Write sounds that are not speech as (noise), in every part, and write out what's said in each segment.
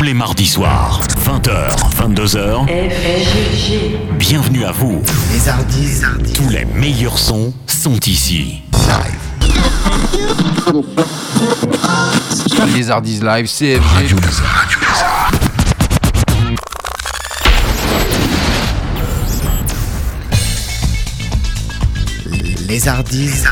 Tous les mardis soirs, 20h, 22h. Bienvenue à vous. Les Hardis. Tous les meilleurs sons sont ici. Les Hardis Live, CFG. Les Hardis.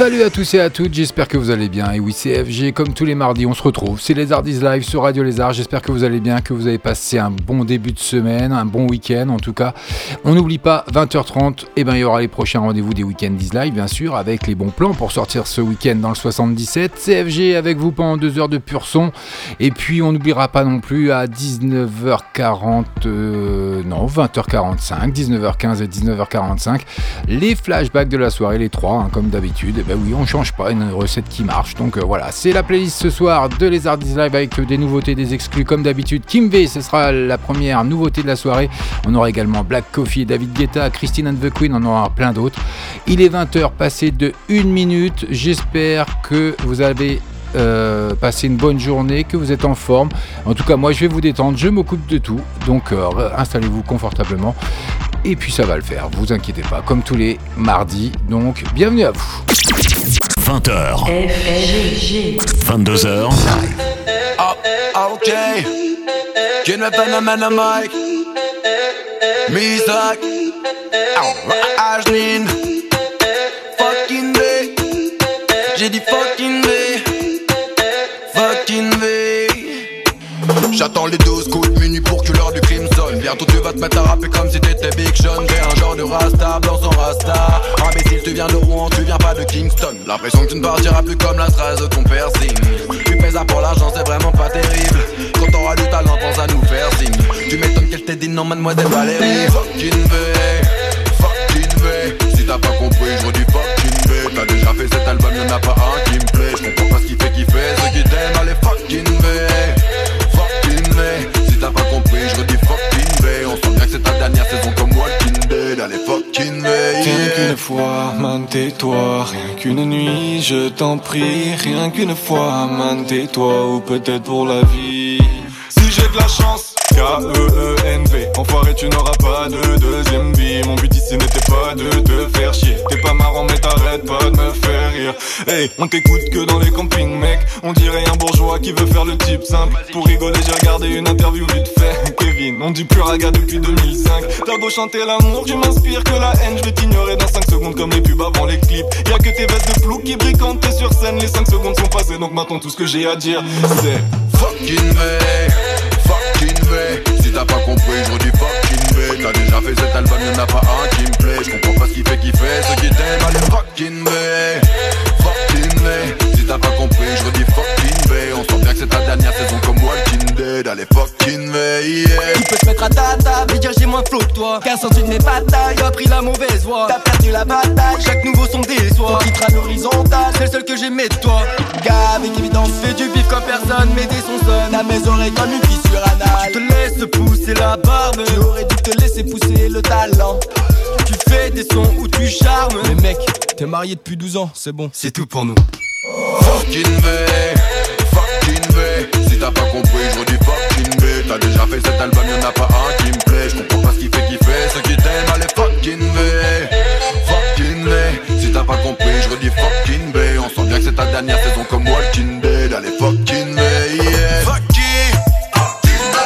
Salut à tous et à toutes, j'espère que vous allez bien. Et oui, c'est FG, comme tous les mardis, on se retrouve. C'est les Hardis Live sur Radio Lézard. J'espère que vous allez bien, que vous avez passé un bon début de semaine, un bon week-end en tout cas. On n'oublie pas, 20h30, et eh ben, il y aura les prochains rendez-vous des week-ends Live, bien sûr, avec les bons plans pour sortir ce week-end dans le 77. CFG avec vous pendant deux heures de pur son. Et puis, on n'oubliera pas non plus à 19h40, euh, non, 20h45, 19h15 et 19h45, les flashbacks de la soirée, les trois, hein, comme d'habitude. Bah oui, on change pas, une recette qui marche. Donc euh, voilà, c'est la playlist ce soir de Les Live avec des nouveautés, des exclus comme d'habitude. Kim V, ce sera la première nouveauté de la soirée. On aura également Black Coffee, David Guetta, Christine and the Queen, on aura plein d'autres. Il est 20h passé de 1 minute. J'espère que vous avez euh, passé une bonne journée, que vous êtes en forme. En tout cas, moi, je vais vous détendre, je m'occupe de tout. Donc, euh, installez-vous confortablement. Et puis, ça va le faire, vous inquiétez pas, comme tous les mardis. Donc, bienvenue à vous. 20h. 22h. Oh, ok. Fucking. J'ai dit fucking V. J'attends les 12 coups de minuit pour que l'heure du crime sonne. Bientôt tu vas te mettre à rapper comme si t'étais Big Sean. T'es un genre de rasta, blanc sans rasta. Imbécile tu viens de Rouen, tu viens pas de Kingston. L'impression que tu ne partiras plus comme la strasse de ton piercing. Tu pèses à pour l'argent c'est vraiment pas terrible. Quand t'auras du talent pense à nous faire signe. Tu m'étonnes qu'elle t'ait dit non mademoiselle Valérie. Fucking fucking V Si t'as pas compris je redis fucking V T'as déjà fait cet album y'en a pas un qui me plaît. Je comprends pas ce qui fait kiffer ceux qui t'aiment. Allez qu'une fois, man tais-toi. Rien qu'une nuit, je t'en prie. Rien qu'une fois, man tais-toi. Ou peut-être pour la vie. Si j'ai de la chance K-E-E-N-V Enfoiré tu n'auras pas de deuxième vie. Mon but ici n'était pas de te faire chier. T'es pas marrant mais t'arrêtes pas de me faire rire. Hey, on t'écoute que dans les campings mec. On dirait un bourgeois qui veut faire le type simple. Pour rigoler j'ai regardé une interview vite fait On dit plus raga depuis 2005 T'as beau chanter l'amour, tu m'inspires que la haine. Je vais t'ignorer dans 5 secondes comme les pubs avant les clips. Y'a que tes vestes de flou qui brillent t'es sur scène. Les 5 secondes sont passées donc maintenant tout ce que j'ai à dire. C'est Fucking V Fucking V Si t'as pas compris, je redis fucking V T'as déjà fait cet album, y'en a pas un qui me plaît. Je comprends pas ce qui fait kiffer Ceux qui t'aiment, allez fucking V Fucking V Si t'as pas compris, je redis fucking V On sent bien que c'est ta dernière saison comme Fucking V, yeah Tu peux te mettre à ta table et dire j'ai moins de flow que toi Car sorti de mes batailles, a pris la mauvaise voie. T'as perdu la bataille, chaque nouveau son déçoit. On quittera l'horizontale, c'est le seul que j'aimais de toi. Gars, avec évidence, fais du vif comme personne Mais des sons sonnent. À mes oreilles comme une fissure anale Tu te laisses pousser la barbe. Tu aurais dû te laisser pousser le talent. Tu fais des sons où tu charmes. Mais mec, t'es marié depuis 12 ans, c'est bon, c'est tout pour nous. Fucking V Fucking V Si t'as pas compris, je redis fucking V T'as déjà fait cet album, y'en a pas un qui me plaît. Je comprends pas ce qui fait kiffer Ceux qui t'aiment, allez fucking V Fucking V Si t'as pas compris, je redis fucking V On sent bien que c'est ta dernière saison comme Walking Dead. Allez fucking V, yeah. Fucking Fucking V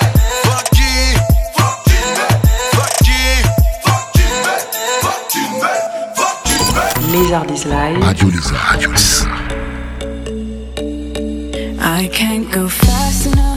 Fucking Fucking V Fucking I can't go fast enough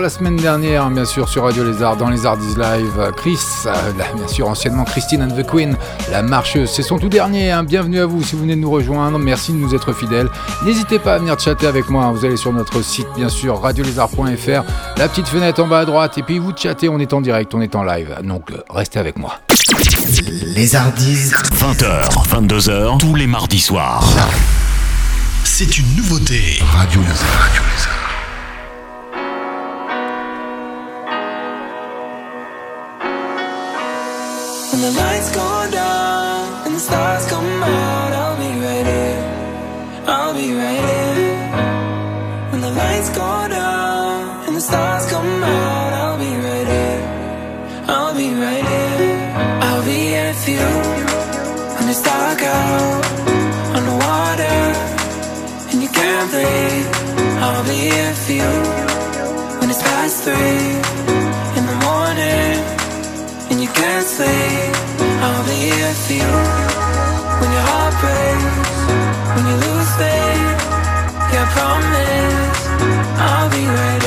la semaine dernière, hein, bien sûr, sur Radio Lézard, dans les Ardis Live, euh, Chris, euh, bien sûr, anciennement Christine and the Queen, la marcheuse. C'est son tout dernier. Hein. Bienvenue à vous si vous venez de nous rejoindre. Merci de nous être fidèles. N'hésitez pas à venir chatter avec moi. Hein. Vous allez sur notre site, bien sûr, radiolézard.fr, la petite fenêtre en bas à droite, et puis vous chattez. On est en direct, on est en live. Donc, euh, restez avec moi. Les Ardis. 20h, 22h, tous les mardis soirs. C'est une nouveauté. Radio Lézard. Radio Lézard. three in the morning and you can't sleep, I'll be here for you. When your heart breaks, when you lose faith, yeah, I promise I'll be ready.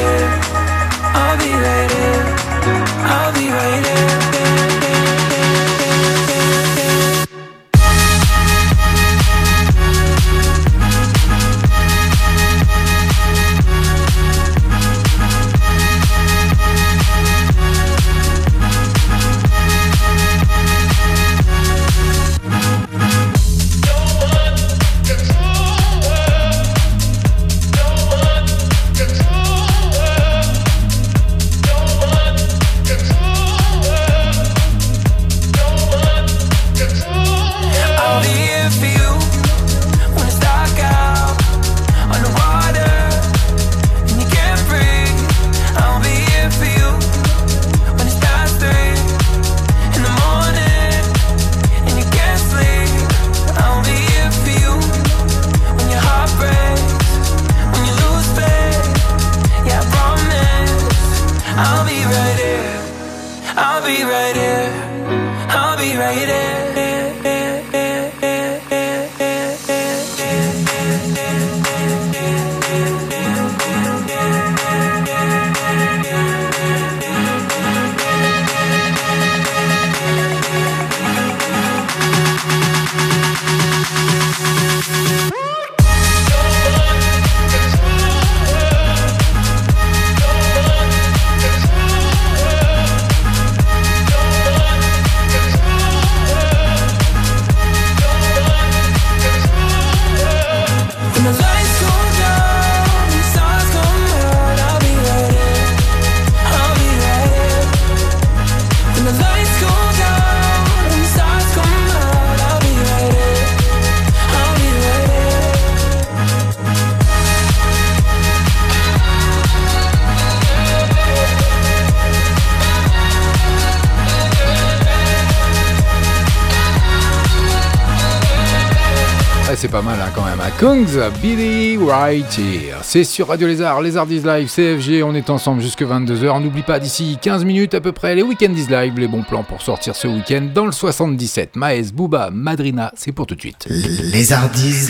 Billy Right Here. C'est sur Radio Lézard, Lézard is Live, CFG, on est ensemble jusque 22h. On n'oublie pas d'ici 15 minutes à peu près les Weekend is Live, les bons plans pour sortir ce week-end dans le 77. Maes, Booba, Madrina, c'est pour tout de suite. Lézard is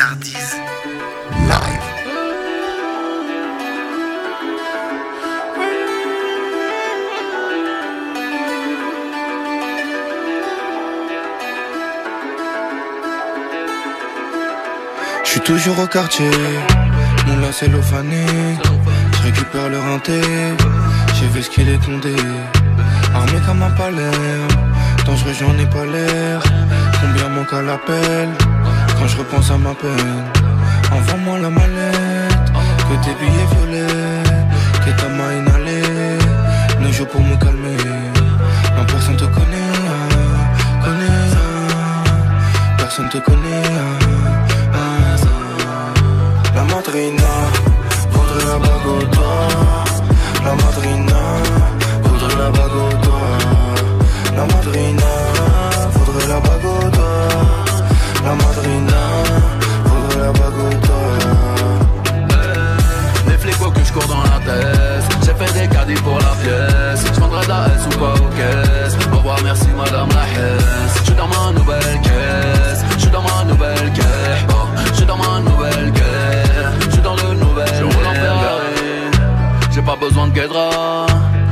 toujours au quartier, mon là c'est l'ophané. Je récupère le rinté, j'ai vu ce qu'il est condé. Armé comme un palais, dangereux j'en ai pas l'air. Combien manque à l'appel quand je repense à ma peine? Envoie-moi la mallette, que tes billets violets, que ta main inhalée. Ne joue pour me calmer, non personne te connaît, connaît, personne te connaît. Madrina voudrait la bague au. La madrina voudrait la bague au. La madrina voudrait la bague au. La madrina voudrait la bague au. Les flics que je cours dans la tête. J'ai fait des caddies pour la pièce. Je de la S ou pas aux caisses. Au revoir, merci madame la Hesse. Je suis dans ma nouvelle caisse. Besoin de guédra,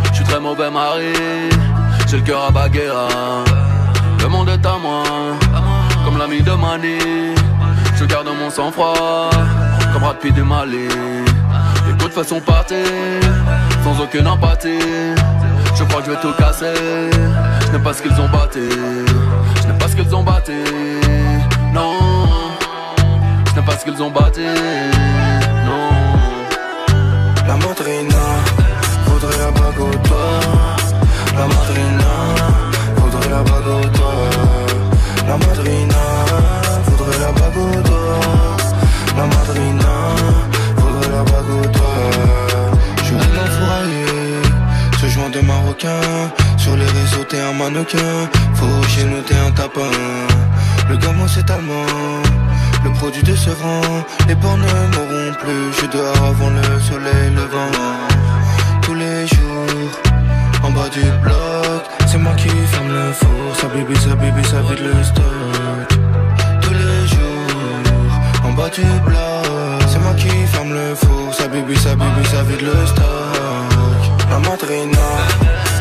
je suis très mauvais mari, j'ai le cœur à Baguera. Le monde est à moi, comme l'ami de Mani. Je garde mon sang-froid, comme rapide du Mali. Écoute, façon partir, sans aucune empathie. Je crois que je vais tout casser. Je n'ai pas ce qu'ils ont battu. Je n'ai pas ce qu'ils ont battu. Non, je n'ai pas ce qu'ils ont battu. La madrina La madrina voudrait la bague au doigt. La madrina voudrait la bague au doigt. La madrina voudrait la bague au doigt. Je suis un ce joint de marocain. Sur les réseaux, t'es un mannequin. Faut chez nous, t'es un tapin. Le gamin, c'est allemand. Le produit de ce vent, les porcs ne mourront plus. Je dors avant le soleil levant. Bas du bloc, c'est moi qui ferme le four. Ça bibi, ça bibi, ça vide le stock. Tous les jours, en bas du bloc, c'est moi qui ferme le four. Ça bibi, sa bibi, ça vide le stock. La madrina,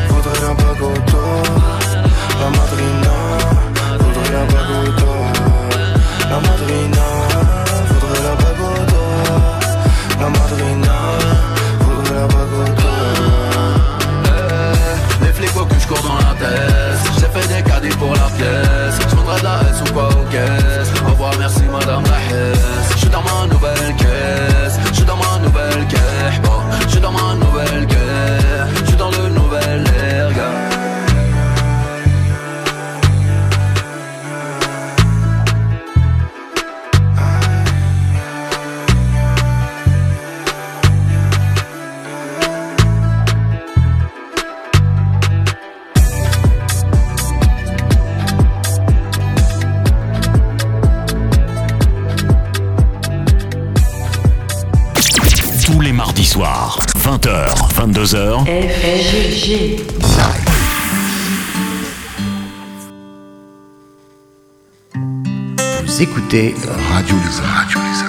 voudrait un bagoto. La madrina, voudrait un bagoto. La madrina, voudrait la bagoto. La madrina, voudrait la bagoto. J'ai fait des caddies pour la pièce. Je voudrais de la S ou pas aux caisses Au revoir merci madame la Je suis dans ma nouvelle caisse. Je suis dans ma nouvelle caisse. Je suis dans ma nouvelle caisse. Je suis dans le 22h. FFG. Vous écoutez Radio Lézard.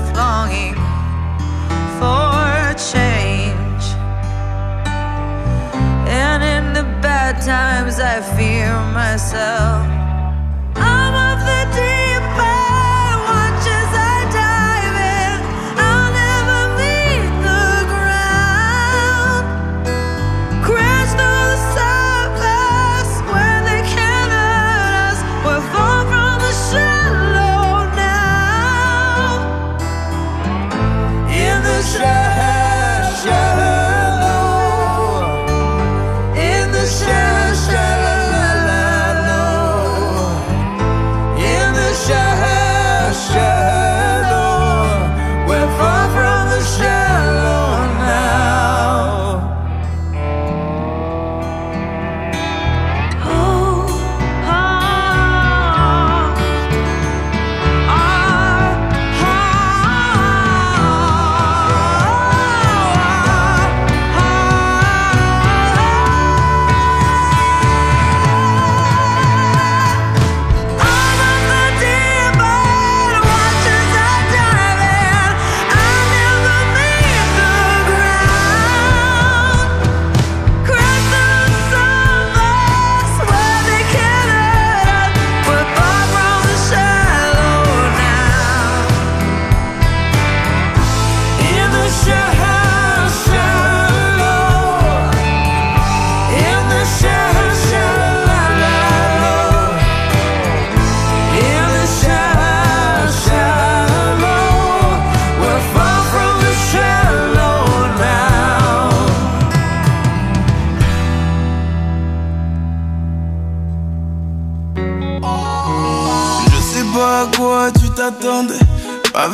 fear myself.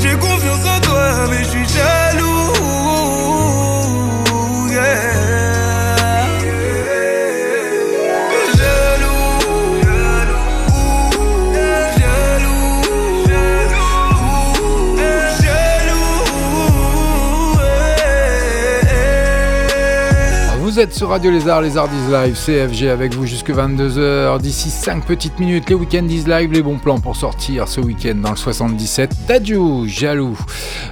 J'ai confiance en toi, mais je suis. Vous êtes sur Radio Lézard, Lézard is Live, CFG avec vous jusque 22h. D'ici 5 petites minutes, les week-ends is live, les bons plans pour sortir ce week-end dans le 77. Dadju, jaloux.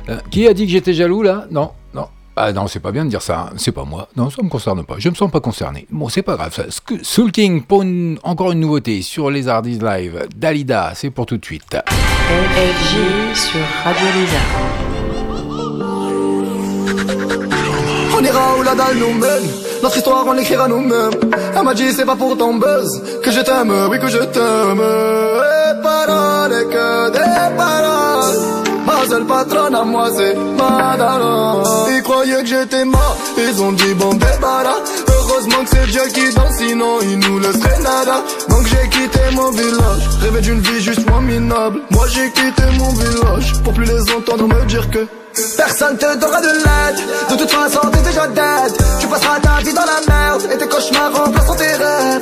Euh, qui a dit que j'étais jaloux là? Non, non. Ah non, c'est pas bien de dire ça, hein. c'est pas moi. Non, ça me concerne pas. Je me sens pas concerné. Bon, c'est pas grave. Ça. Soul King pour une- encore une nouveauté sur les Hardys Live. Dalida, c'est pour tout de suite. FG sur Radio Lézard. On ira où la dalle nous mène Notre histoire on l'écrira nous-mêmes. Elle m'a dit c'est pas pour ton buzz Que je t'aime, oui que je t'aime. Et paroles et que des paroles. Ma seule patronne à moi c'est Madara Ils croyaient que j'étais mort. Ils ont dit bon débarras Heureusement que c'est Dieu qui danse Sinon ils nous laisseraient nada. Donc j'ai quitté mon village Rêvé d'une vie juste moins minable. Moi j'ai quitté mon village Pour plus les entendre me dire que Personne te donnera de l'aide. De toute façon t'es déjà dead. Tu passeras ta vie dans la merde Et tes cauchemars remplaceront tes rêves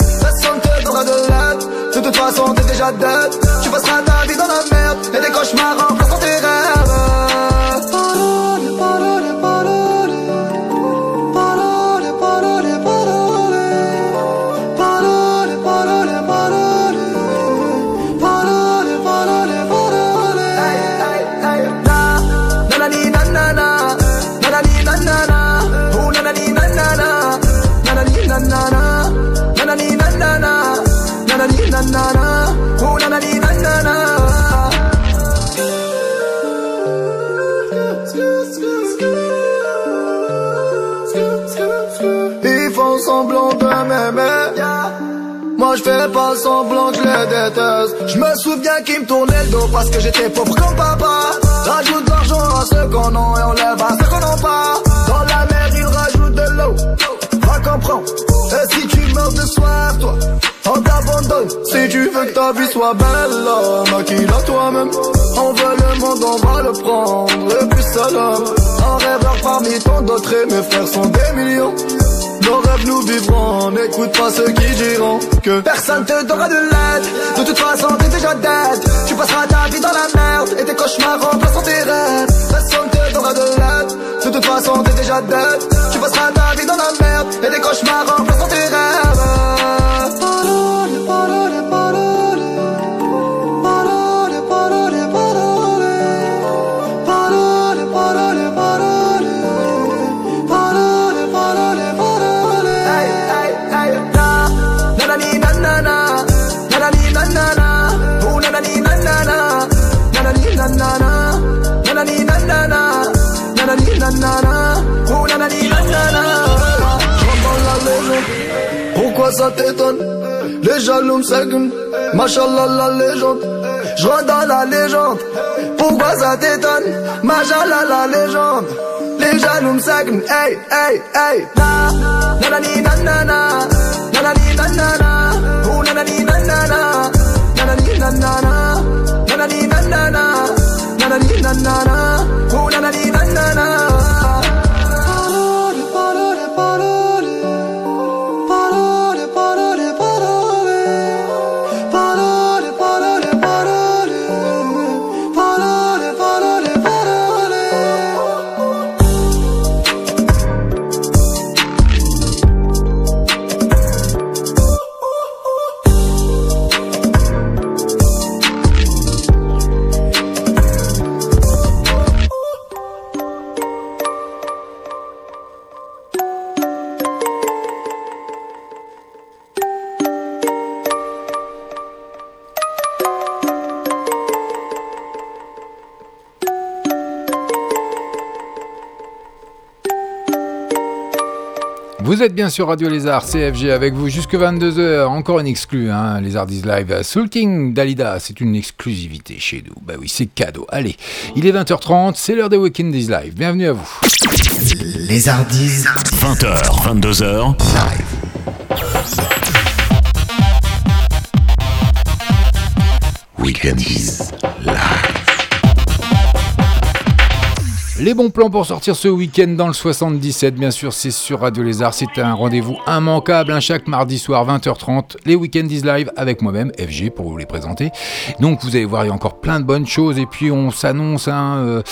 tourner le parce que j'étais pauvre comme papa. Rajoute de l'argent à ceux qu'on en et enlève à ceux qu'on n'en pas. Dans la mer, il rajoute de l'eau. Va comprendre. Et si tu meurs de soif, toi, on t'abandonne. Si tu veux que ta vie soit belle, maquille-la toi-même. On veut le monde, on va le prendre. Le plus seul homme. Un rêveur parmi tant d'autres et mes frères sont des millions. Nos rêves nous vivrons, n'écoute pas ceux qui diront que personne te donnera de l'aide. De toute façon, t'es déjà dead. Tu passeras ta vie dans la merde et tes cauchemars remplaceront tes rêves. Personne te donnera de l'aide. De toute façon, t'es déjà dead. Tu passeras ta vie dans la merde et tes cauchemars remplaceront tes rêves. Ça t'étonne Les jaloux me. Machallah la légende. Je dans la légende. Pourquoi ça t'étonne Machallah la légende. Les jaloux me. Hey, hey, hey. Na, nanani, nanana. Nanani, nanana. Oh, nanani, nanana. Nanani, nanana. Nanani, nanana. Nanani, nanana. Oh, nanani, nanana. Parole, êtes bien sur Radio Lézard, CFG avec vous jusque 22h. Encore une exclue, hein, Lézard is live. Sulting Dalida, c'est une exclusivité chez nous. Bah oui, c'est cadeau. Allez, il est 20h30, c'est l'heure des Weekend is live. Bienvenue à vous. Les Hardis. 20h, 22h. Weekendis live. Les bons plans pour sortir ce week-end dans le 77, bien sûr, c'est sur Radio Lézard. C'est un rendez-vous immanquable, un chaque mardi soir 20h30. Les Weekends is live avec moi-même, FG, pour vous les présenter. Donc vous allez voir, il y a encore plein de bonnes choses. Et puis on s'annonce, hein, euh,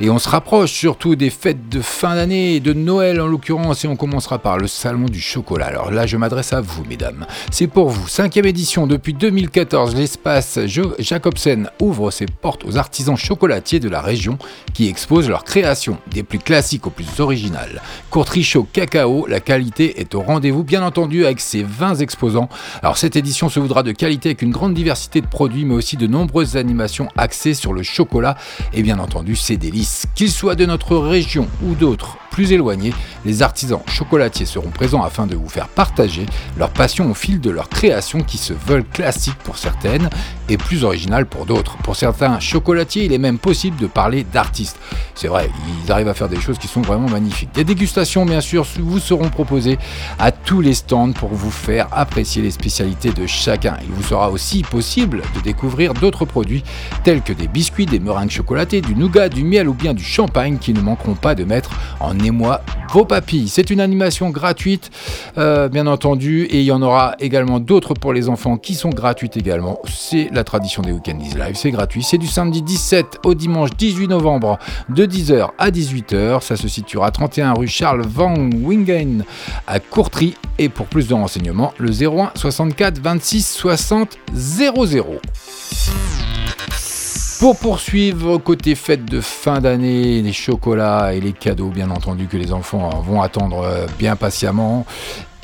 et on se rapproche surtout des fêtes de fin d'année de Noël en l'occurrence. Et on commencera par le Salon du Chocolat. Alors là, je m'adresse à vous, mesdames. C'est pour vous. Cinquième édition depuis 2014, l'espace Jacobsen ouvre ses portes aux artisans chocolatiers de la région qui exposent leurs créations, des plus classiques aux plus originales. Courterie chaud cacao, la qualité est au rendez-vous, bien entendu, avec ses 20 exposants. Alors cette édition se voudra de qualité avec une grande diversité de produits, mais aussi de nombreuses animations axées sur le chocolat et bien entendu ses délices. Qu'ils soient de notre région ou d'autres plus éloignés, les artisans chocolatiers seront présents afin de vous faire partager leur passion au fil de leurs créations qui se veulent classiques pour certaines et plus originales pour d'autres. Pour certains chocolatiers, il est même possible de parler d'artistes. C'est vrai, ils arrivent à faire des choses qui sont vraiment magnifiques. Des dégustations, bien sûr, vous seront proposées à tous les stands pour vous faire apprécier les spécialités de chacun. Il vous sera aussi possible de découvrir d'autres produits tels que des biscuits, des meringues chocolatées, du nougat, du miel ou bien du champagne qui ne manqueront pas de mettre en émoi vos papilles. C'est une animation gratuite, euh, bien entendu, et il y en aura également d'autres pour les enfants qui sont gratuites également. C'est la tradition des Weekend Live, c'est gratuit. C'est du samedi 17 au dimanche 18 novembre de 10h à 18h. Ça se situera à 31 rue Charles Van Wingen à Courtry. Et pour plus de renseignements, le 01 64 26 60 00. Pour poursuivre côté fête de fin d'année, les chocolats et les cadeaux, bien entendu, que les enfants vont attendre euh, bien patiemment.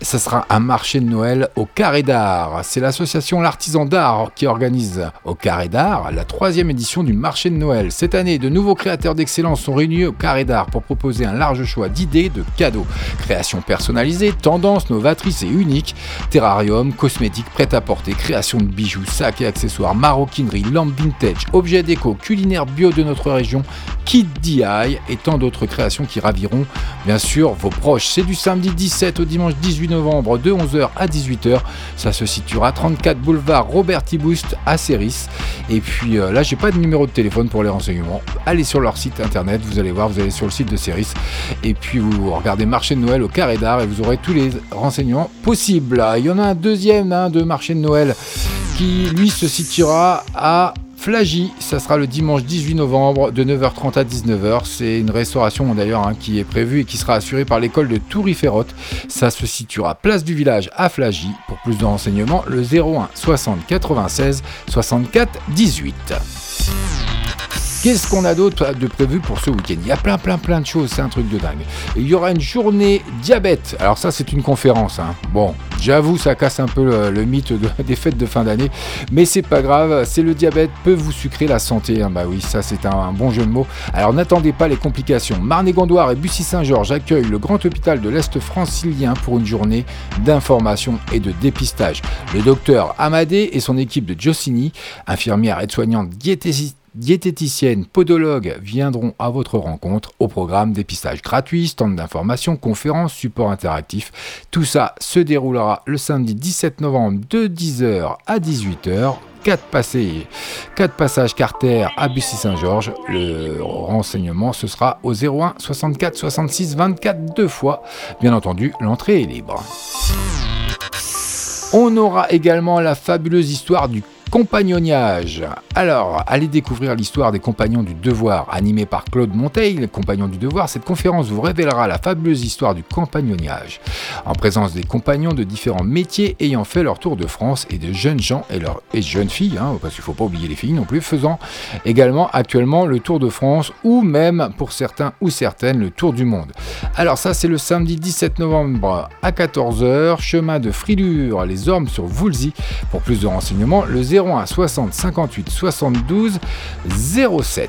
Ça sera un marché de Noël au Carré d'Art. C'est l'association L'Artisan d'Art qui organise au Carré d'Art la troisième édition du marché de Noël. Cette année, de nouveaux créateurs d'excellence sont réunis au Carré d'Art pour proposer un large choix d'idées, de cadeaux. Créations personnalisées, tendances novatrices et uniques, terrarium, cosmétiques, prêt-à-porter, création de bijoux, sacs et accessoires, maroquinerie, lampes vintage, objets déco, culinaires bio de notre région, kit DI et tant d'autres créations qui raviront bien sûr vos proches. C'est du samedi 17 au dimanche 18 18 novembre de 11h à 18h. Ça se situera 34 boulevard Robert Tibouste à Céris. Et puis euh, là, j'ai pas de numéro de téléphone pour les renseignements. Allez sur leur site internet, vous allez voir, vous allez sur le site de Céris. Et puis vous regardez marché de Noël au carré d'art et vous aurez tous les renseignements possibles. Il y en a un deuxième hein, de marché de Noël qui lui se situera à Flagy, ça sera le dimanche 18 novembre de 9h30 à 19h. C'est une restauration d'ailleurs hein, qui est prévue et qui sera assurée par l'école de Touriférotte. Ça se situera place du village à Flagy. Pour plus de renseignements, le 01 60 96 64 18. Qu'est-ce qu'on a d'autre de prévu pour ce week-end? Il y a plein, plein, plein de choses, c'est un truc de dingue. il y aura une journée diabète. Alors ça, c'est une conférence. Hein. Bon, j'avoue, ça casse un peu le, mythe (laughs) des fêtes de fin d'année, mais c'est pas grave. C'est le diabète peut vous sucrer la santé. Hein. Bah oui, ça c'est un, bon jeu de mots. Alors n'attendez pas les complications. Marne-et-Gondoire et Bussy-Saint-Georges accueillent le grand hôpital de l'Est francilien pour une journée d'information et de dépistage. Le docteur Amadé et son équipe de Giossini, infirmière aide-soignante diététiste diététiciennes, podologues viendront à votre rencontre au programme dépistage gratuit, stand d'information, conférences, support interactif. Tout ça se déroulera le samedi 17 novembre de 10h à 18h 4, passés, 4 passages Carter à Bussy-Saint-Georges. Le renseignement, ce sera au 01 64 66 24 deux fois. Bien entendu, l'entrée est libre. On aura également la fabuleuse histoire du Compagnonnage. Alors, allez découvrir l'histoire des Compagnons du Devoir, animée par Claude Monteil, Compagnons du Devoir. Cette conférence vous révélera la fabuleuse histoire du compagnonnage, en présence des compagnons de différents métiers ayant fait leur tour de France et de jeunes gens et, leurs jeunes filles, hein, parce qu'il ne faut pas oublier les filles non plus, faisant également actuellement le tour de France ou même pour certains ou certaines le tour du monde. Alors ça, c'est le samedi 17 novembre à 14h, chemin de Frilure, les Ormes sur Voulzy. Pour plus de renseignements, le 0 01 60 58 72 07.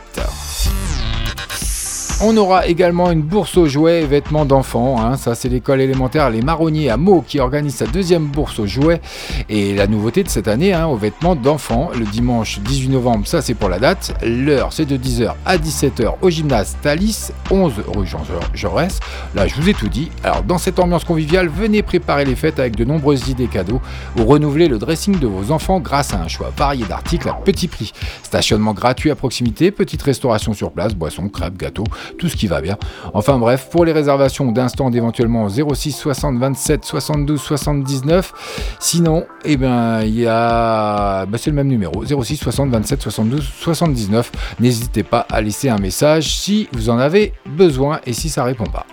On aura également une bourse aux jouets et vêtements d'enfants. Hein. Ça, c'est l'école élémentaire Les Marronniers à Meaux qui organise sa deuxième bourse aux jouets. Et la nouveauté de cette année, hein, aux vêtements d'enfants, le dimanche 18 novembre, ça c'est pour la date. L'heure, c'est de 10h à 17h au gymnase Thalys, 11 rue Jean Jaurès. Là, je vous ai tout dit. Alors, dans cette ambiance conviviale, venez préparer les fêtes avec de nombreuses idées cadeaux ou renouveler le dressing de vos enfants grâce à un choix varié d'articles à petit prix. Stationnement gratuit à proximité, petite restauration sur place, boissons, crêpes, gâteaux tout ce qui va bien. Enfin bref, pour les réservations d'instant éventuellement 06 60 27 72 79. Sinon, eh ben il y a bah, c'est le même numéro 06 60 27 72 79. N'hésitez pas à laisser un message si vous en avez besoin et si ça répond pas.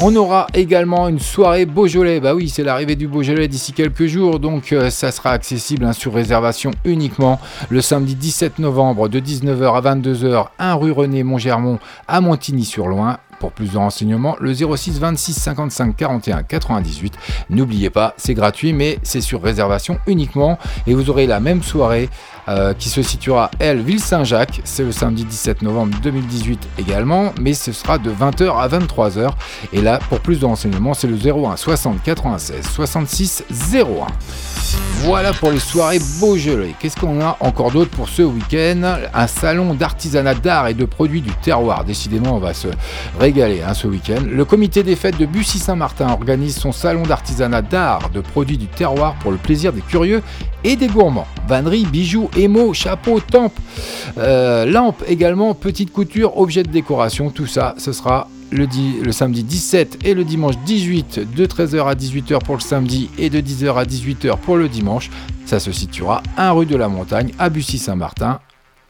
On aura également une soirée Beaujolais. Bah oui, c'est l'arrivée du Beaujolais d'ici quelques jours, donc euh, ça sera accessible hein, sur réservation uniquement le samedi 17 novembre de 19h à 22h, 1 rue René Montgermont à Montigny-sur-Loing. Pour plus de renseignements, le 06 26 55 41 98. N'oubliez pas, c'est gratuit, mais c'est sur réservation uniquement. Et vous aurez la même soirée euh, qui se situera, elle, Ville-Saint-Jacques. C'est le samedi 17 novembre 2018 également, mais ce sera de 20h à 23h. Et là, pour plus de renseignements, c'est le 01 60 96 66 01. Voilà pour les soirées Beaujolais. Qu'est-ce qu'on a encore d'autre pour ce week-end? Un salon d'artisanat d'art et de produits du terroir. Décidément, on va se régaler hein, ce week-end. Le comité des fêtes de Bussy-Saint-Martin organise son salon d'artisanat d'art de produits du terroir pour le plaisir des curieux et des gourmands. Vannerie, bijoux, émaux, chapeaux, tampes, euh, lampes également, petites coutures, objets de décoration, tout ça, ce sera le, le, samedi 17 et le dimanche 18 de 13h à 18h pour le samedi et de 10h à 18h pour le dimanche. Ça se situera 1 rue de la Montagne à Bussy-Saint-Martin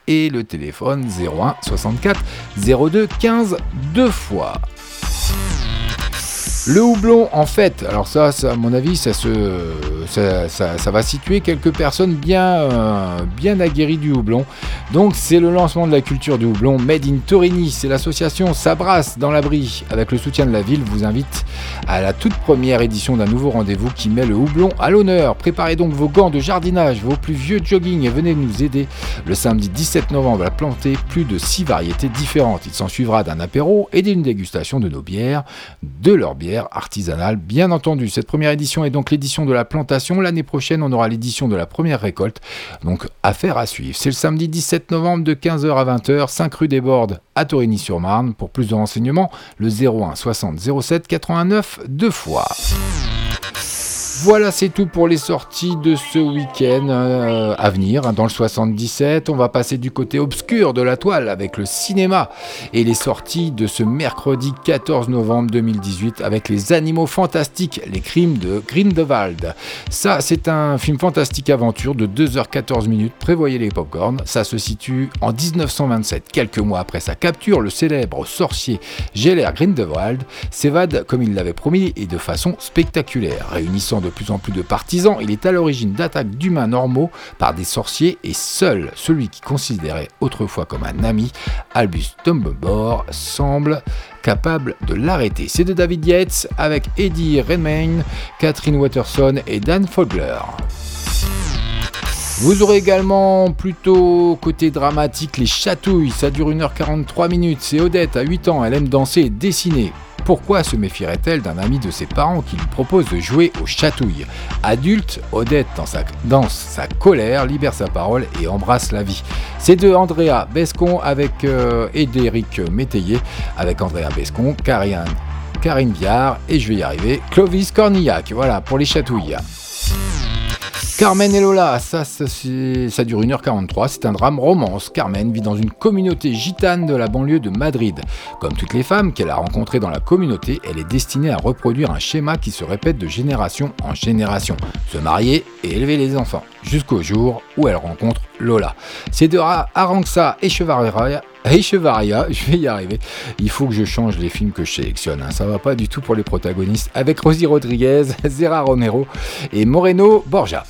et le téléphone 01 64 02 15 deux fois. Le houblon, en fait, alors ça, à mon avis, ça, ça, va situer quelques personnes bien, euh, bien aguerries du houblon. Donc c'est le lancement de la culture du houblon Made in Torini. C'est l'association Sabras dans l'abri, avec le soutien de la ville, vous invite à la toute première édition d'un nouveau rendez-vous qui met le houblon à l'honneur. Préparez donc vos gants de jardinage, vos plus vieux jogging et venez nous aider le samedi 17 novembre à planter plus de 6 variétés différentes. Il s'en suivra d'un apéro et d'une dégustation de nos bières, de leurs bières artisanale, bien entendu. Cette première édition est donc l'édition de la plantation. L'année prochaine, on aura l'édition de la première récolte. Donc, affaire à suivre. C'est le samedi 17 novembre de 15h à 20h, 5 rue des Bordes à Torigny-sur-Marne. Pour plus de renseignements, le 01 60 07 89 deux fois. Voilà, c'est tout pour les sorties de ce week-end euh, à venir. Dans le 77, on va passer du côté obscur de la toile avec le cinéma et les sorties de ce mercredi 14 novembre 2018 avec les animaux fantastiques, les crimes de Grindelwald. Ça, c'est un film fantastique aventure de 2h14 minutes. Prévoyez les popcorns. Ça se situe en 1927, quelques mois après sa capture. Le célèbre sorcier Geller Grindelwald s'évade comme il l'avait promis et de façon spectaculaire, réunissant de plus en plus de partisans, il est à l'origine d'attaques d'humains normaux par des sorciers et seul celui qui considérait autrefois comme un ami, Albus Dumbledore, semble capable de l'arrêter. C'est de David Yates avec Eddie Redmayne, Catherine Watterson et Dan Fogler. Vous aurez également plutôt côté dramatique les chatouilles, ça dure 1h43 minutes, c'est Odette à 8 ans, elle aime danser et dessiner. Pourquoi se méfierait-elle d'un ami de ses parents qui lui propose de jouer aux chatouilles? Adulte, Odette, dans sa, dans sa colère, libère sa parole et embrasse la vie. C'est de Andrea Bescon avec euh, Edéric Métayer, avec Andrea Bescon, Karine, Karine Viard et je vais y arriver, Clovis Cornillac. Voilà pour les chatouilles. Carmen et Lola, ça, ça, ça, dure 1h43, c'est un drame romance. Carmen vit dans une communauté gitane de la banlieue de Madrid. Comme toutes les femmes qu'elle a rencontrées dans la communauté, elle est destinée à reproduire un schéma qui se répète de génération en génération. Se marier et élever les enfants, jusqu'au jour où elle rencontre Lola. C'est de Arangsa et Chevaria, (laughs) je vais y arriver. Il faut que je change les films que je sélectionne. Hein. Ça va pas du tout pour les protagonistes. Avec Rosie Rodriguez, (laughs) Zera Romero et Moreno Borja.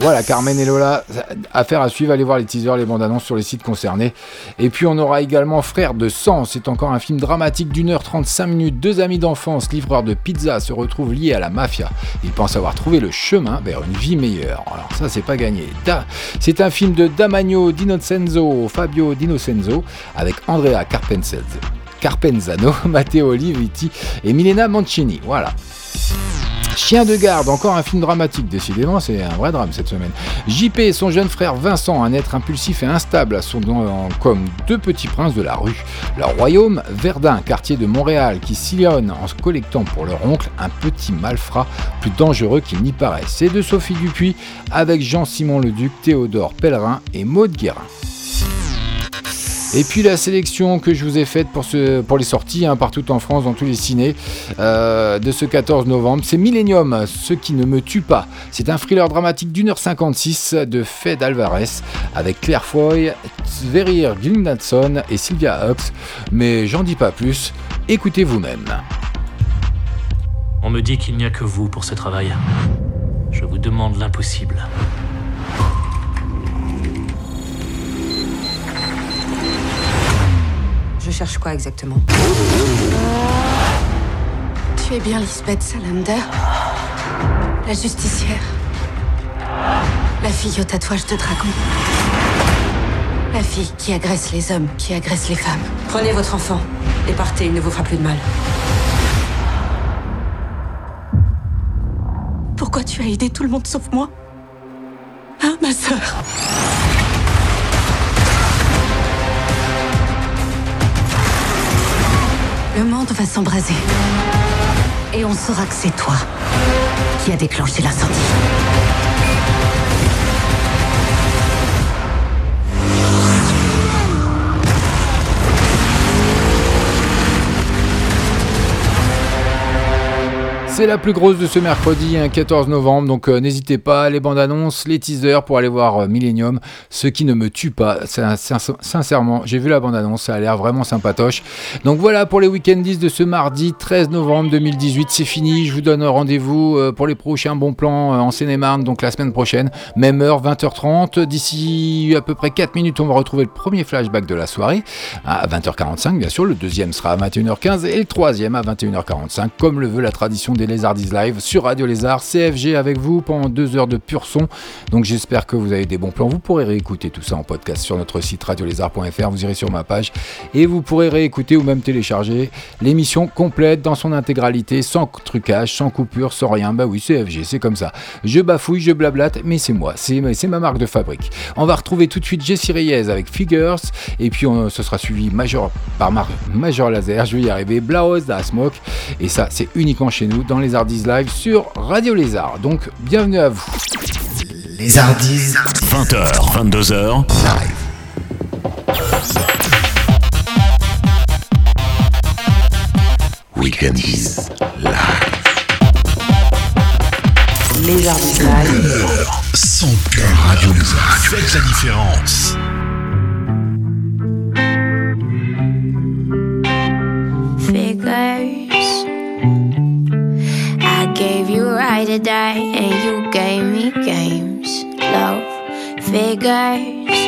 Voilà, Carmen et Lola, affaire à suivre, allez voir les teasers, les bandes annonces sur les sites concernés. Et puis on aura également Frères de sang, c'est encore un film dramatique d'une heure 35 minutes. Deux amis d'enfance, livreurs de pizza, se retrouvent liés à la mafia. Ils pensent avoir trouvé le chemin vers une vie meilleure. Alors ça, c'est pas gagné. C'est un film de Damagno Dinocenzo, Fabio Dinocenzo, avec Andrea Carpenzano, (laughs) Matteo Oliviti et Milena Mancini. Voilà. Chien de garde, encore un film dramatique, décidément, c'est un vrai drame cette semaine. JP et son jeune frère Vincent, un être impulsif et instable, sont comme deux petits princes de la rue. Leur royaume, Verdun, quartier de Montréal, qui sillonne en se collectant pour leur oncle un petit malfrat plus dangereux qu'il n'y paraît. C'est de Sophie Dupuis avec Jean-Simon Leduc, Théodore Pellerin et Maude Guérin. Et puis la sélection que je vous ai faite pour, pour les sorties hein, partout en France, dans tous les ciné, euh, de ce 14 novembre, c'est Millennium, Ce qui ne me tue pas. C'est un thriller dramatique d'une heure 56 de Fed Alvarez avec Claire Foy, Sverrir Gilnadson et Sylvia Hux. Mais j'en dis pas plus, écoutez vous-même. On me dit qu'il n'y a que vous pour ce travail. Je vous demande l'impossible. Cherche quoi exactement Tu es bien Lisbeth Salander La justicière La fille au tatouage de dragon La fille qui agresse les hommes, qui agresse les femmes. Prenez votre enfant et partez, il ne vous fera plus de mal. Pourquoi tu as aidé tout le monde sauf moi? Hein, ma sœur? Le monde va s'embraser. Et on saura que c'est toi qui a déclenché l'incendie. C'est la plus grosse de ce mercredi, 14 novembre, donc euh, n'hésitez pas, les bandes annonces, les teasers pour aller voir euh, Millennium, ce qui ne me tue pas, sincèrement, j'ai vu la bande annonce, ça a l'air vraiment sympatoche. Donc voilà pour les week-endis de ce mardi 13 novembre 2018, c'est fini, je vous donne rendez-vous euh, pour les prochains bons plans en Seine-et-Marne, donc la semaine prochaine, même heure, 20h30, d'ici à peu près 4 minutes, on va retrouver le premier flashback de la soirée, à 20h45 bien sûr, le deuxième sera à 21h15 et le troisième à 21h45, comme le veut la tradition des des Lézardis Live sur Radio Lézard, CFG avec vous pendant deux heures de pur son. Donc j'espère que vous avez des bons plans. Vous pourrez réécouter tout ça en podcast sur notre site radiolézard.fr. Vous irez sur ma page et vous pourrez réécouter ou même télécharger l'émission complète dans son intégralité, sans trucage, sans coupure, sans rien. Bah oui, CFG, c'est comme ça. Je bafouille, je blablate, mais c'est moi, c'est ma marque de fabrique. On va retrouver tout de suite Jessie Reyes avec Figures, et puis ce sera suivi Major, par Major Laser, je vais y arriver, Blaos da Smoke, et ça c'est uniquement chez nous les Hardis Live sur Radio Lézard. Donc bienvenue à vous. Les Hardis. 20h, 22h. Live. Weekendies live. Les Hardis Live. Son cœur Radio Lézard. Faites la différence. Figures. Gave you right to die, and you gave me games. Love figures.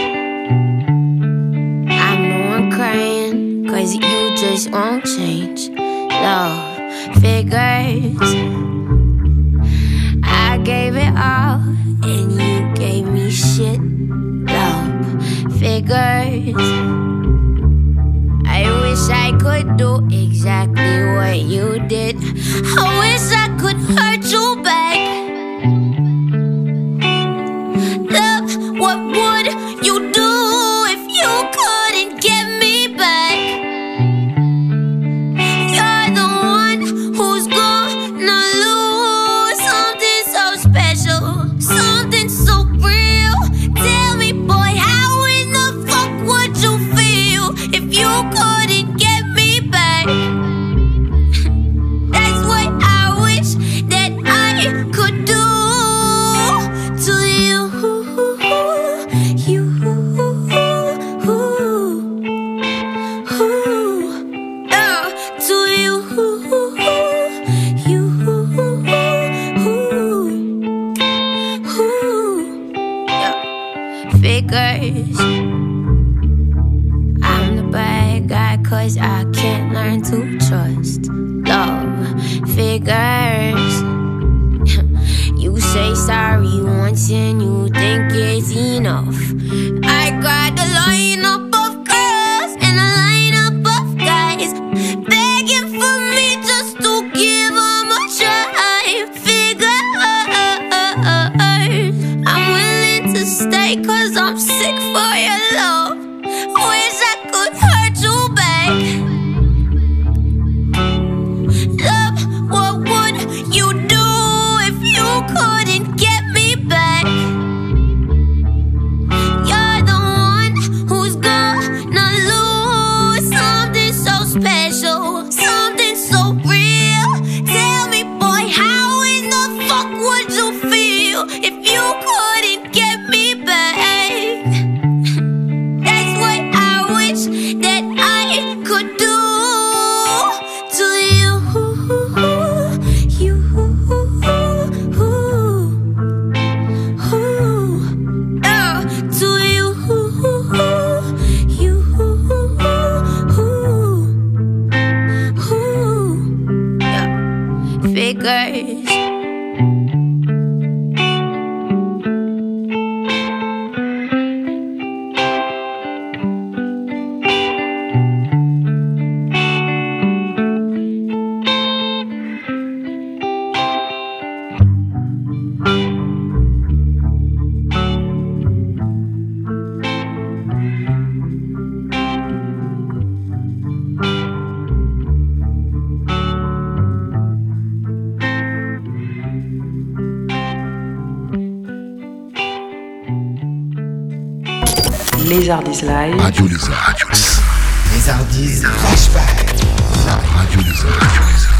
I know I'm crying, cause you just won't change. Love figures. I gave it all, and you gave me shit. Love figures. I wish I could do exactly what you did. I wish I could hurt you back. Love, what would осень Les Hardis Live. Radio Lézard. Flashback. Radio Lézard. Illusion.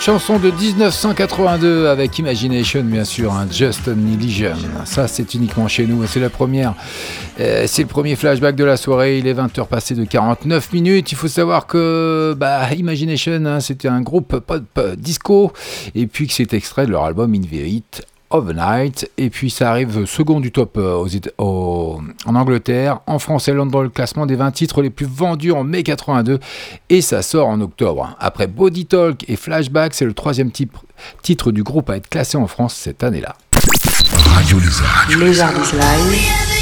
Chanson de 1982 avec Imagination, bien sûr, un Just an. Ça, c'est uniquement chez nous. C'est la première. Euh, c'est le premier flashback de la soirée. Il est 20h passé de 49 minutes. Il faut savoir que bah, Imagination, hein, c'était un groupe pop disco. Et puis que c'est extrait de leur album In Verite Overnight. Et puis ça arrive second du top euh, aux, en Angleterre. En France et Londres, dans le classement des 20 titres les plus vendus en mai 82. Et ça sort en octobre. Après Body Talk et Flashback, c'est le troisième titre, titre du groupe à être classé en France cette année-là. Radio Lézard. Live.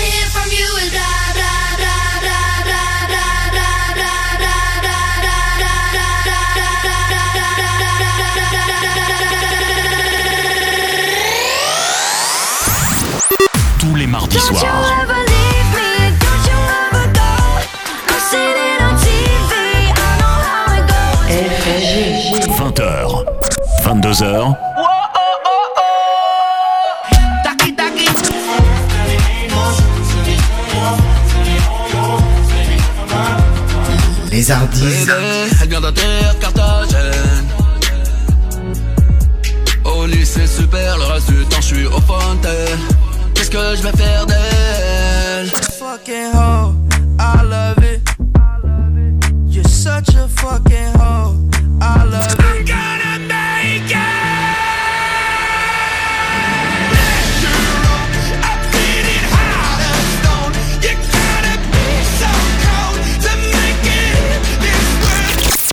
Mardi soir. FG. 20h, 22h. Les Ardis. Elle vient d'atterrir Carthagène. Au lycée super, le reste du temps je suis au fontaine. Qu'est-ce que je vais faire d'elle? Fucking hoe, I love it. You're such a fucking hoe, I love it. I'm gonna make it.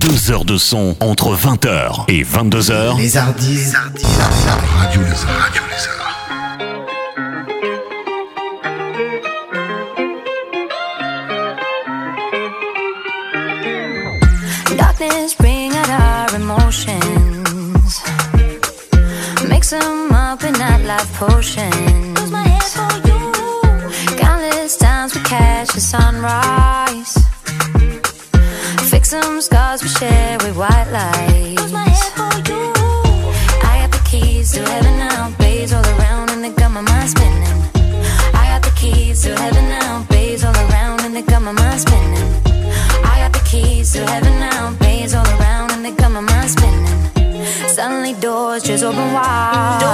Deux heures de son entre 20h et 22h. Les Ardis. Les Ardis. Life potions. Countless times we catch the sunrise. Fix some scars we share with white lights. I got the keys to heaven now, bays all around, and they got my mind spinning. I got the keys to heaven now, bays all around, and they got my mind spinning. I got the keys to heaven now, bays all around, and they got my mind spinning. Suddenly doors just open wide.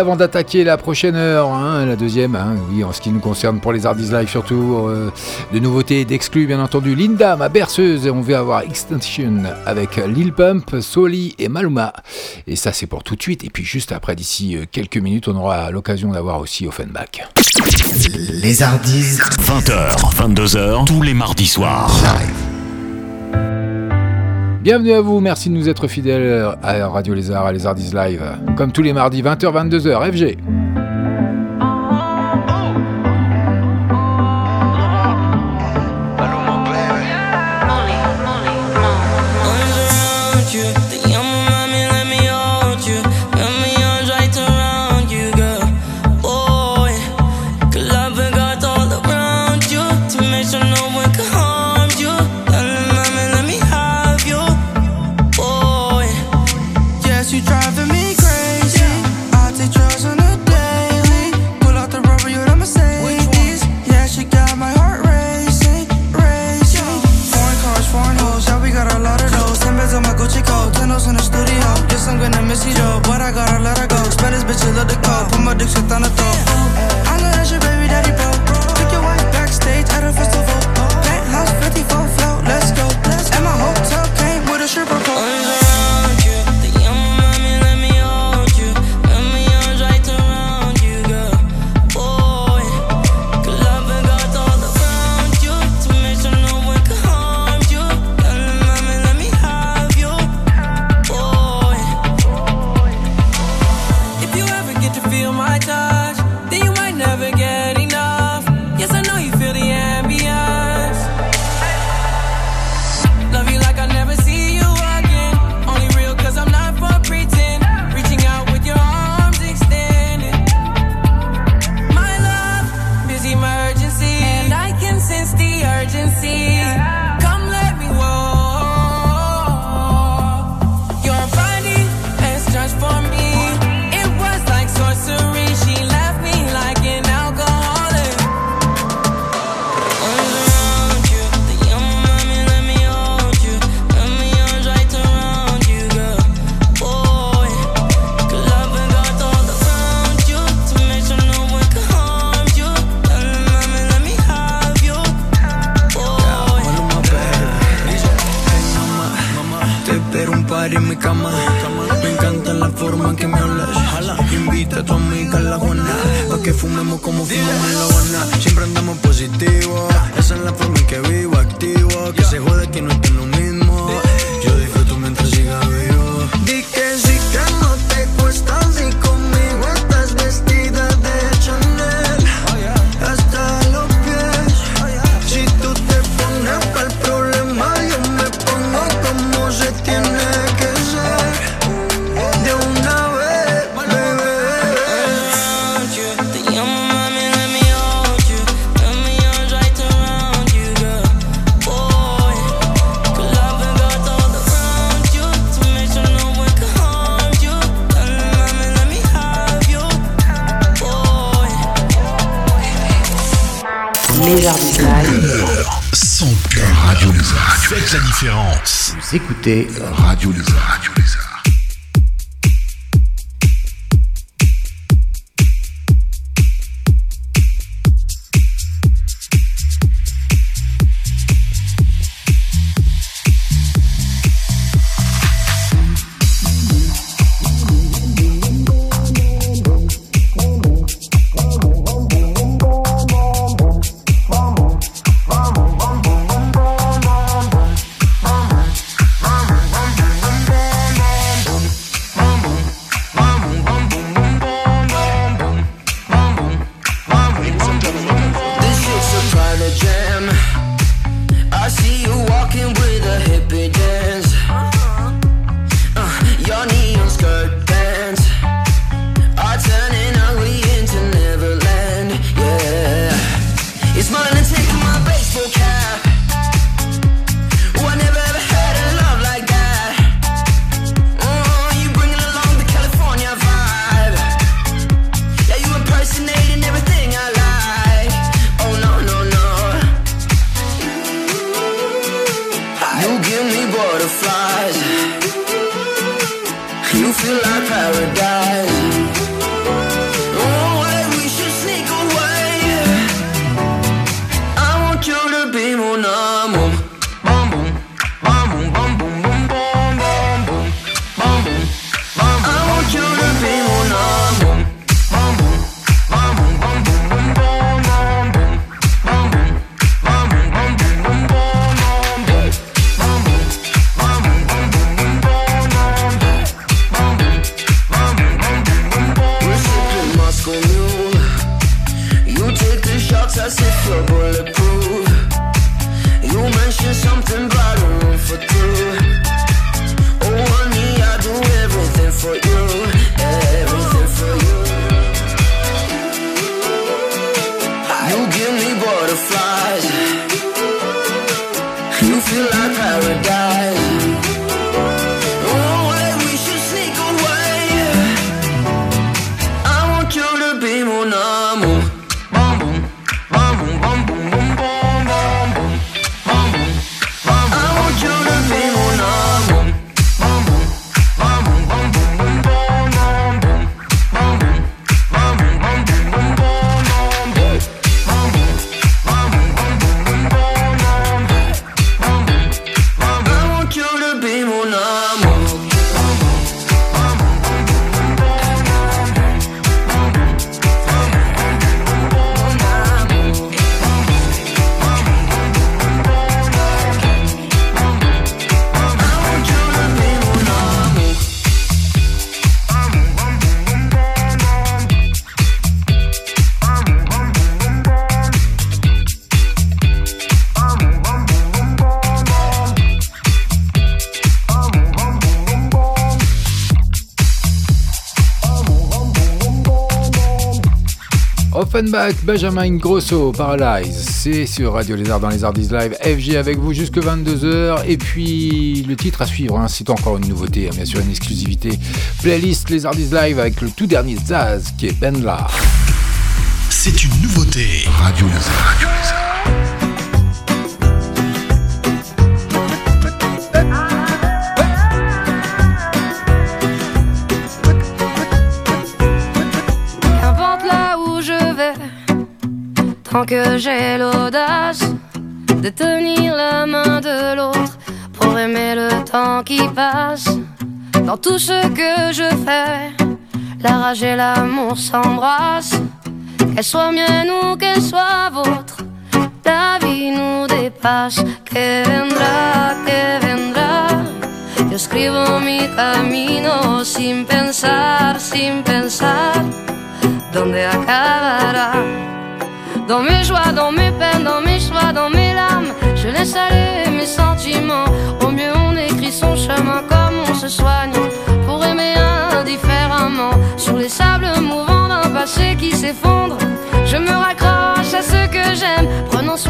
avant d'attaquer la prochaine heure, hein, la deuxième, hein, oui, en ce qui nous concerne pour les Artis Live surtout, euh, de nouveautés d'exclus bien entendu, Linda, ma berceuse, et on va avoir Extension avec Lil Pump, Soli et Maluma. Et ça c'est pour tout de suite, et puis juste après, d'ici euh, quelques minutes, on aura l'occasion d'avoir aussi Offenbach. Les Ardises, 20h, 22h, tous les mardis soirs. Live. Bienvenue à vous, merci de nous être fidèles à Radio Lézard, à Lézardise Live, comme tous les mardis 20h-22h, FG. se está en des Back, Benjamin Grosso, Paralyze. C'est sur Radio Lézard dans les Ardises Live. FG avec vous jusque 22h. Et puis le titre à suivre, hein, c'est encore une nouveauté, hein, bien sûr une exclusivité. Playlist Les Ardises Live avec le tout dernier Zaz qui est Ben là. C'est une nouveauté. Radio Lézard. tout ce que je fais. La rage et l'amour s'embrassent, qu'elle soit mienne ou qu'elle soit vôtre. La vie nous dépasse, que vendra, que vendra. Yo escribo mi camino sin pensar, sin pensar dónde acabará? Dans mes joies, dans mes peines, dans mes choix, dans mes larmes, je laisse aller mes sentiments. Au mieux, on écrit son chemin comme pour aimer indifféremment sur les sables mouvants d'un passé qui s'effondre. Je me raccroche à ce que j'aime, prenant soin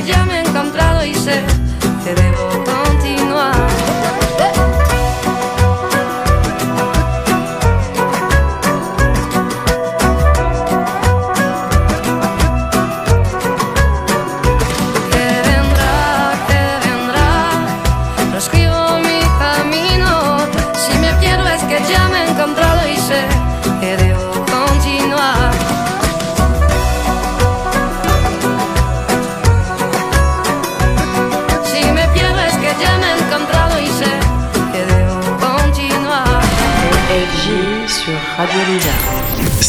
ya me he encontrado y sé que debo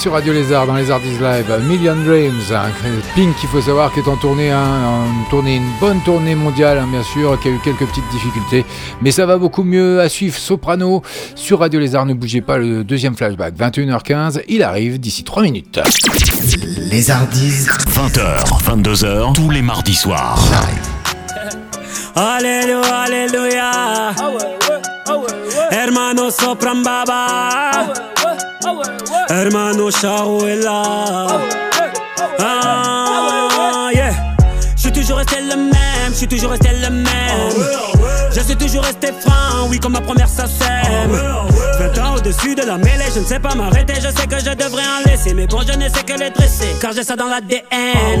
sur Radio Lézard dans les Artistes Live. Million Dreams. Pink, il faut savoir, qui est en tournée, hein, en tournée, une bonne tournée mondiale, hein, bien sûr, qui a eu quelques petites difficultés. Mais ça va beaucoup mieux à suivre. Soprano sur Radio Lézard. Ne bougez pas le deuxième flashback. 21h15. Il arrive d'ici 3 minutes. Les Artistes. 20h, 22h, tous les mardis soirs. Alléluia, Alléluia. Hermano Sopran Baba. Hermano Sharuela. Ah, yeah. Je suis toujours resté le même, je suis toujours resté le même. Je suis toujours resté franc, oui, comme ma première ça sème. 20 ans au-dessus de la mêlée, je ne sais pas m'arrêter, je sais que je devrais en laisser. Mais bon, je ne sais que les dresser, car j'ai ça dans l'ADN.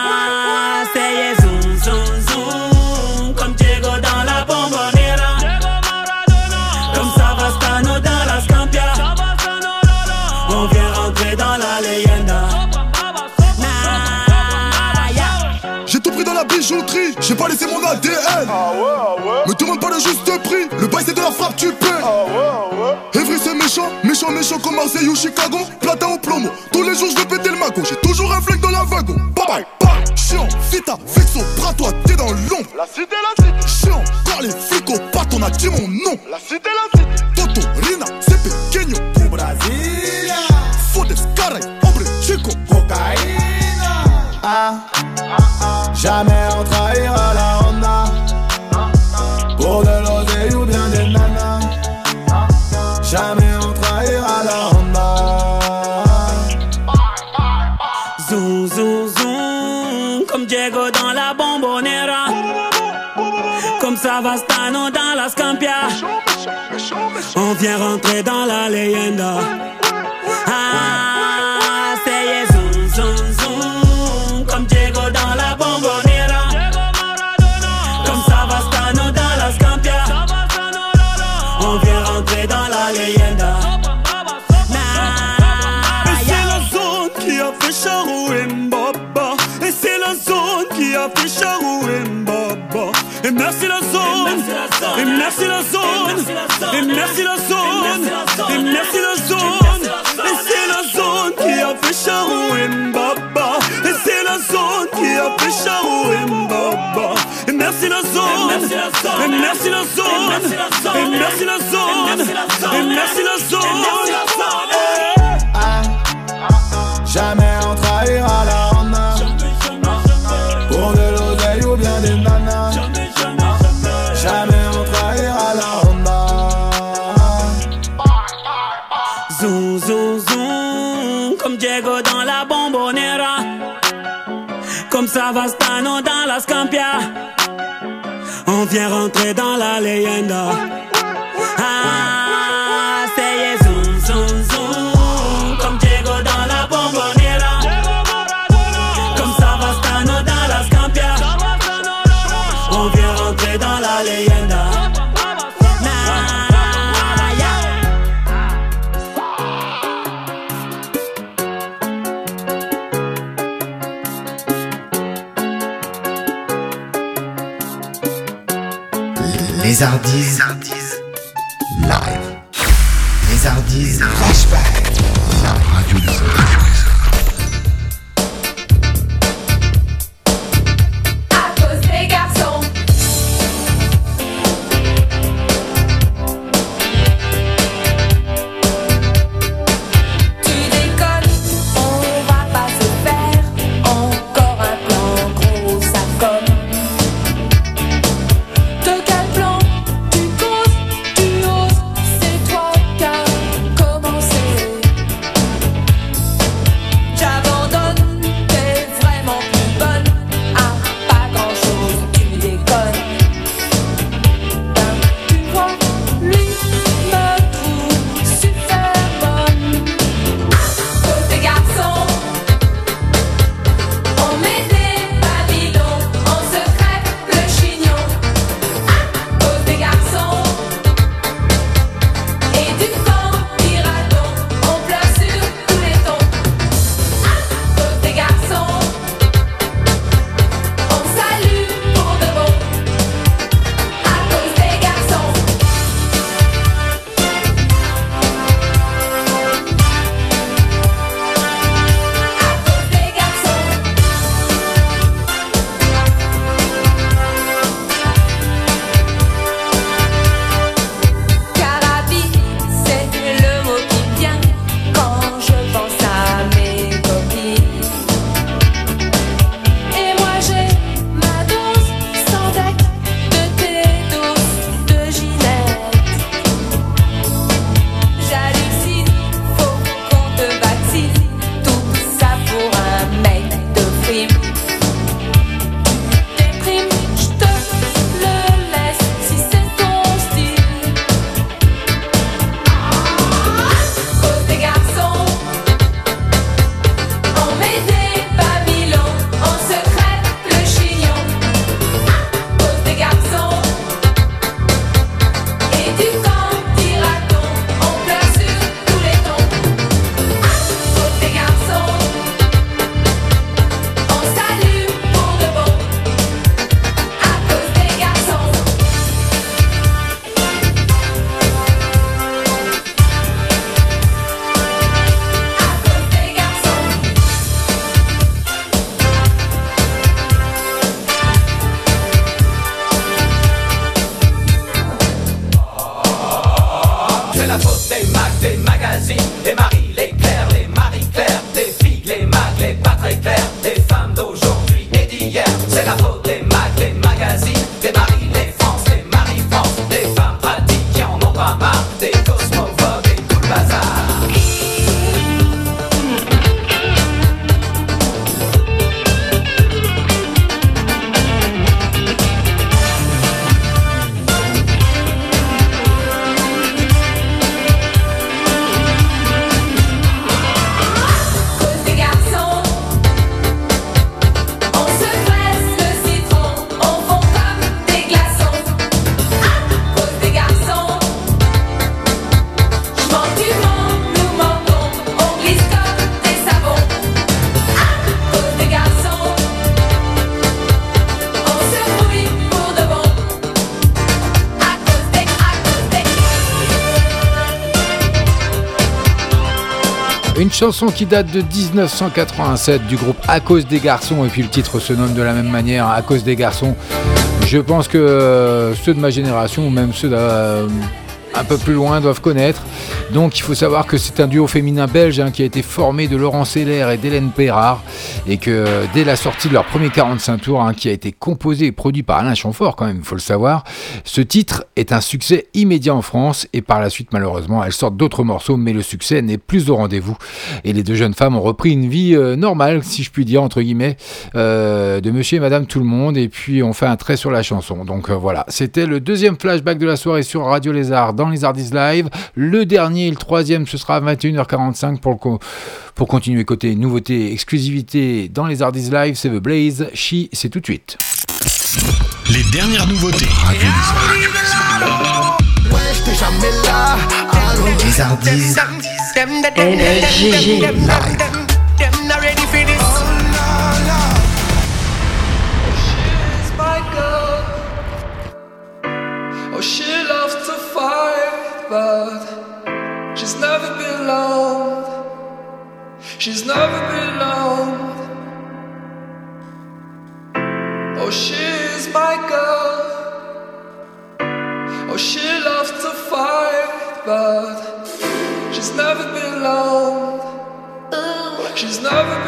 j'ai pas laissé mon ADN. Me demande pas le juste prix, le bail c'est de la frappe, tu paies. Evry c'est méchant, méchant, méchant comme Marseille ou Chicago. Platin au plomo, tous les jours je vais péter le mago. J'ai toujours un flingue dans la wagon. Bye bye, bye. Chiant, vita, vexo, bras toi, t'es dans l'ombre. La cité, la cité. Chiant, quand les flics au pat, on a dit mon nom. La cité, la cité. Toto, Rina, c'est pequeño. Pour Brasilia. Fodes, caray, hombre, chico. Cocaïna. Ah, jamais on On vient rentrer dans la leyenda. Merci la zone On vient rentrer dans la leyenda. Les chanson qui date de 1987 du groupe À cause des garçons et puis le titre se nomme de la même manière À cause des garçons. Je pense que euh, ceux de ma génération ou même ceux d'un un peu plus loin doivent connaître. Donc il faut savoir que c'est un duo féminin belge hein, qui a été formé de Laurent Seller et d'Hélène Perrard et que euh, dès la sortie de leur premier 45 tours hein, qui a été composé et produit par Alain Chamfort quand même, il faut le savoir, ce titre est un succès immédiat en France et par la suite malheureusement elles sortent d'autres morceaux mais le succès n'est plus au rendez-vous. Et les deux jeunes femmes ont repris une vie euh, normale si je puis dire entre guillemets euh, de monsieur et madame tout le monde et puis on fait un trait sur la chanson. Donc euh, voilà. C'était le deuxième flashback de la soirée sur Radio Lézard dans les Ardis Live. Le dernier et le troisième ce sera à 21h45 pour, pour continuer côté nouveauté exclusivité dans les Ardis Live. C'est The Blaze. She c'est tout de suite Les dernières nouveautés. Oh, she she's never been alone. She's never been alone. Oh, she's She's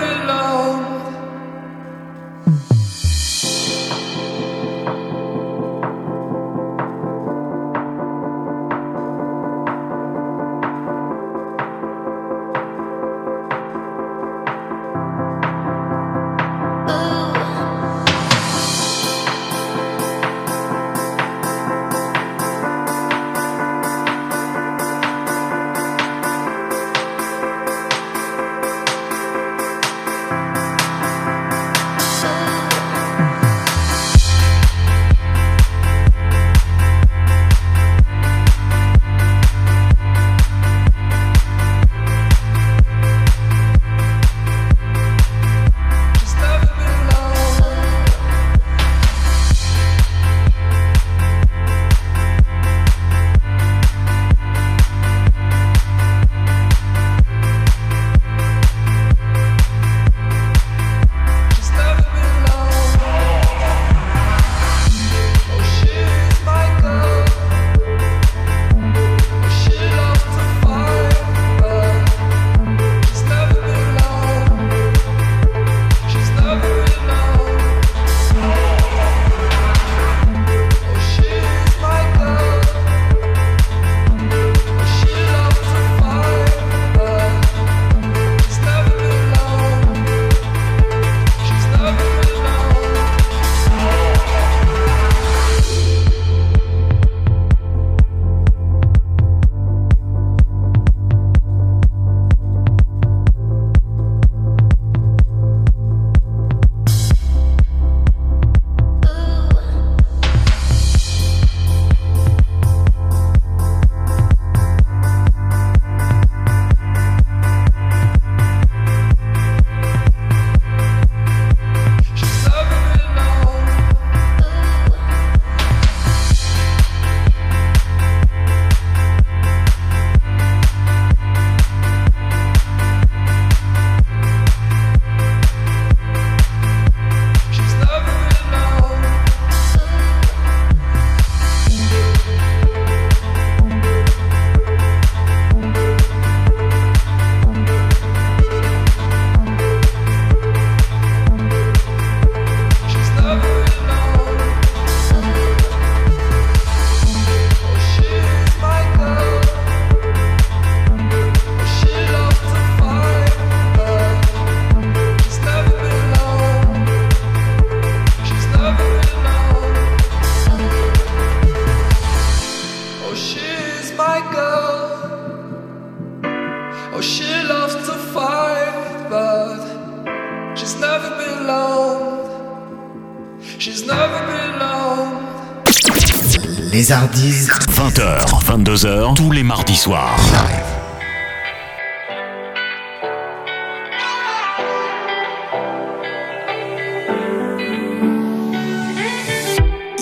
Les Hardis. 20h, 22h, tous les mardis soirs.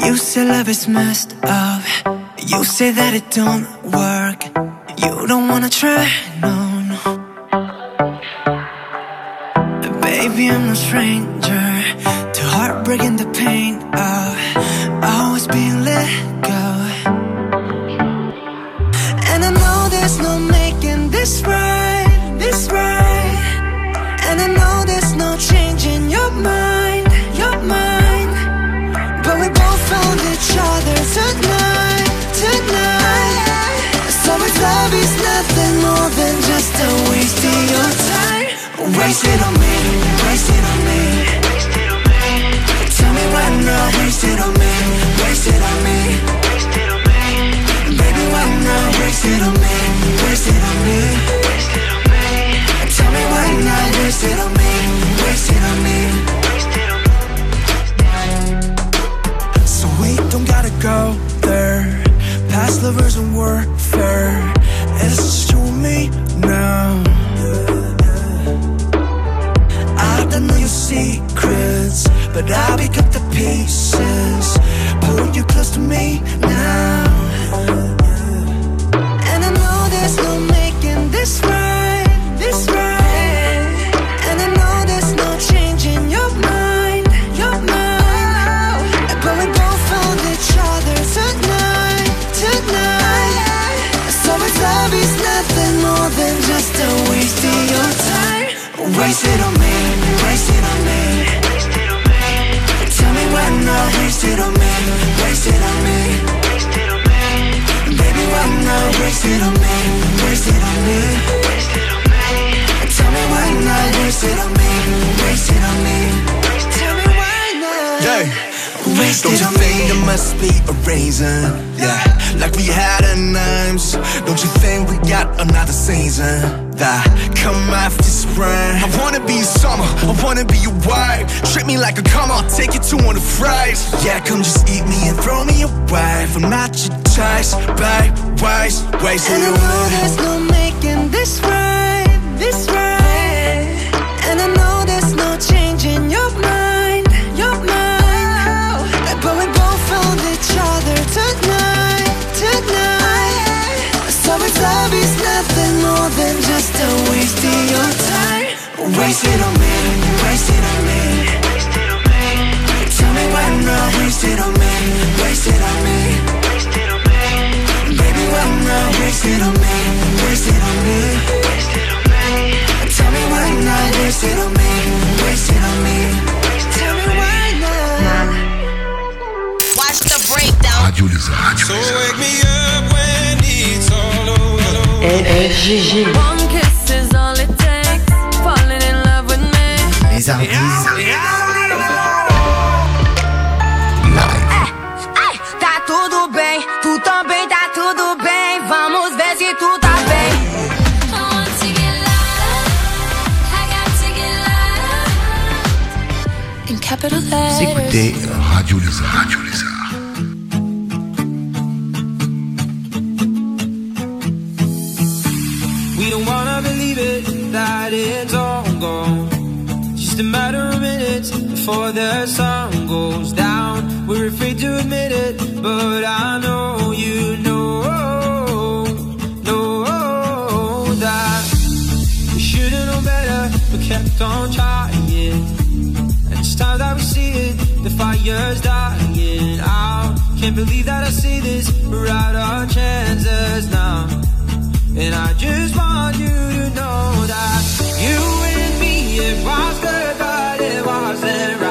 You say love is messed up. You say that it don't work. You don't wanna try, no, no. Baby, I'm no stranger to heartbreak and the pain of always being let go. Waste it on me, waste it on me. Tell me why not, waste it on me, waste it on me. So we don't gotta go there. Past lovers and warfare. It's just you and me now. I don't know your secrets, but I'll pick not waste it on me, waste it on me. Tell me why not waste it on me, waste it on me. Tell me why not. Yeah. Don't you think me. there must be a reason? Yeah, like we had a names. Don't you think we got another season? That come after spring. I wanna be summer, I wanna be your wife. Treat me like a come on, take you to one of fries. Yeah, come just eat me and throw me away. I'm not your choice, babe. Waste, waste And I it know away. there's no making this right, not waste it on me? Waste it on me. Tell me why not waste it on me? Waste it on me. Tell me why not. Watch the breakdown. Radio Lézard. Radio So wake me up when it's all over. FGG. One kiss is all it takes. Falling in love with me. Les Hardis. Écoutez Radio Lézard. Radio Lézard. We don't wanna believe it that it's all gone. Just a matter of minutes before the sun goes down. We're afraid to admit it, but I know you know, know that we should've known better, but kept on trying. It's time that we see it, the fire's dying out. Can't believe that I see this, we're out our chances now. And I just want you to know that you and me, it was good, but it wasn't right.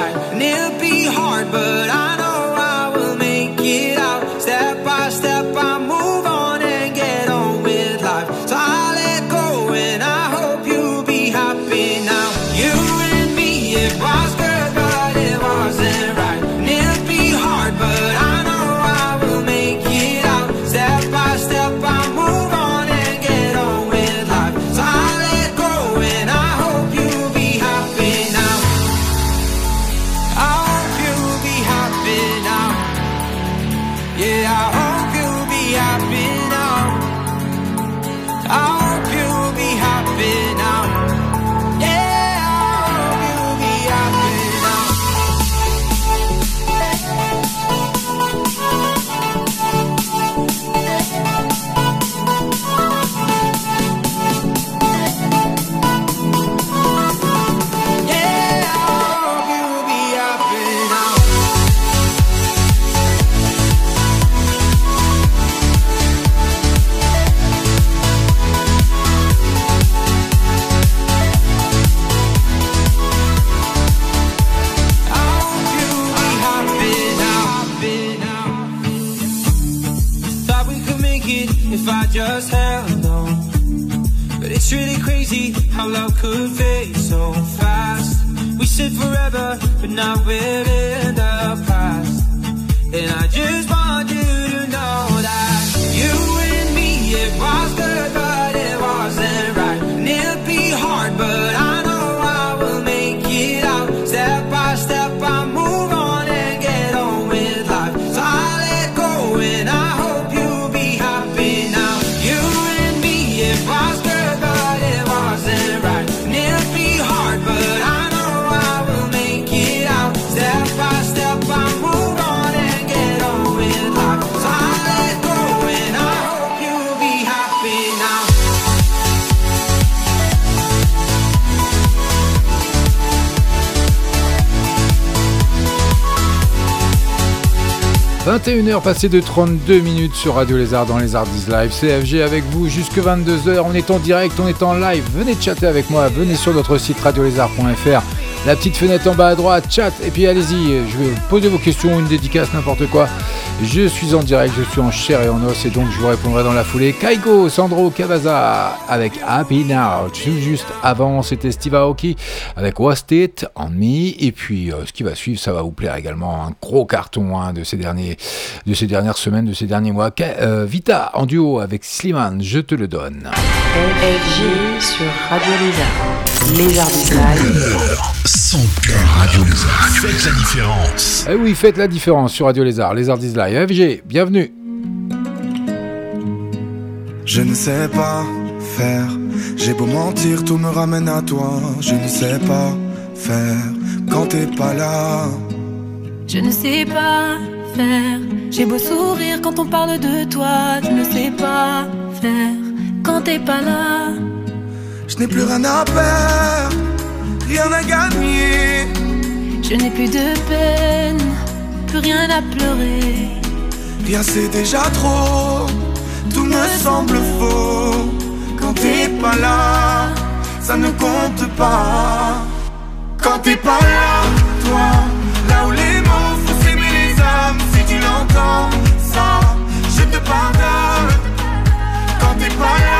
Forever, but 21h passées de 32 minutes sur Radio Lézard dans les Ardis Live. CFG avec vous jusque 22h. On est en direct, on est en live. Venez chatter avec moi. Venez sur notre site radiolézard.fr. La petite fenêtre en bas à droite, chat. Et puis allez-y, je vais poser vos questions, une dédicace, n'importe quoi. Je suis en direct, je suis en chair et en os et donc je vous répondrai dans la foulée. Kaigo, Sandro Cavaza avec Happy Now. Juste avant, c'était Steve Aoki avec What's It on. Et puis euh, ce qui va suivre, ça va vous plaire également. Un gros carton hein, de, ces derniers, de ces dernières semaines, de ces derniers mois. Euh, Vita en duo avec Slimane, je te le donne. FG sur Radio Lézard. Lézard Son cœur Radio Lézard. Faites la différence. Eh oui, faites la différence sur Radio Lézard, Lézard is Live. FG, bienvenue. Je ne sais pas faire, j'ai beau mentir, tout me ramène à toi. Je ne sais pas faire quand t'es pas là. Je ne sais pas faire. J'ai beau sourire quand on parle de toi. Je ne sais pas faire quand t'es pas là. Je n'ai plus rien à perdre, rien à gagner. Je n'ai plus de peine, plus rien à pleurer. Rien c'est déjà trop, tout me semble faux. Quand t'es pas là, ça ne compte pas. Quand t'es pas là, toi, là où les mots font s'aimer les âmes, si tu l'entends, ça, je te pardonne. Quand t'es pas là,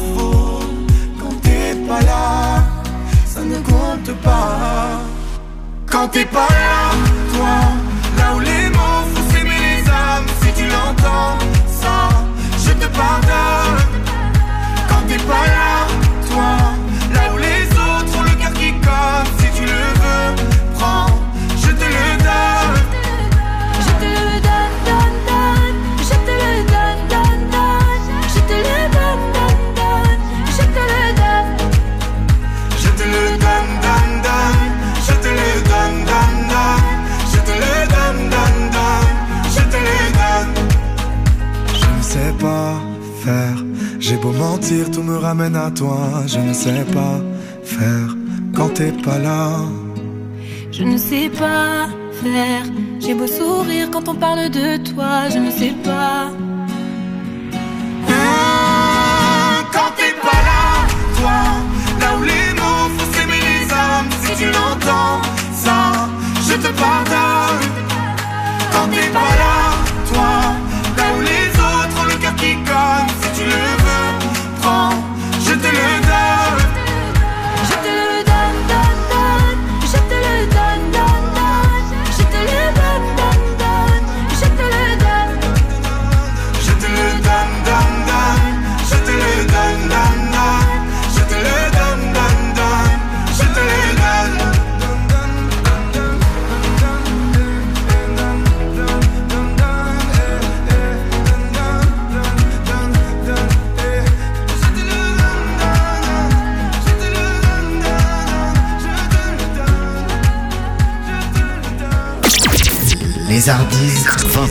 t'es pas là, ça ne compte pas. Quand t'es pas là, toi, là où les mots font s'aimer les âmes, si tu l'entends, ça, je te pardonne. Quand t'es pas là, toi, là où les autres ont le cœur qui colle, si tu le veux, prends, mentir, tout me ramène à toi. Je ne sais pas faire quand t'es pas là. Je ne sais pas faire. J'ai beau sourire quand on parle de toi. Je ne sais pas. Quand t'es pas là, toi, là où les mots font s'aimer les âmes, si tu l'entends, ça, je te pardonne. Quand t'es pas là,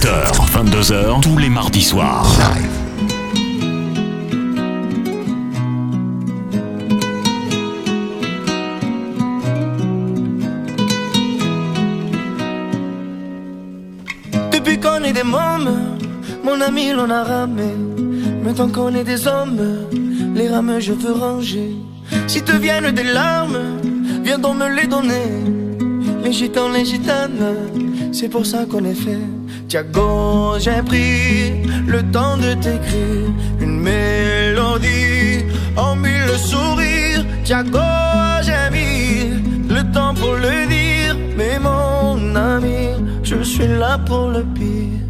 20h, 22h, tous les mardis soirs. Depuis qu'on est des mômes, mon ami l'on a ramé. Maintenant qu'on est des hommes, les rames je veux ranger. Si te viennent des larmes, viens donc me les donner. Les gitans, les gitanes, c'est pour ça qu'on est fait. Tiago, j'ai pris le temps de t'écrire une mélodie en mille sourires. Tiago, j'ai mis le temps pour le dire. Mais mon ami, je suis là pour le pire.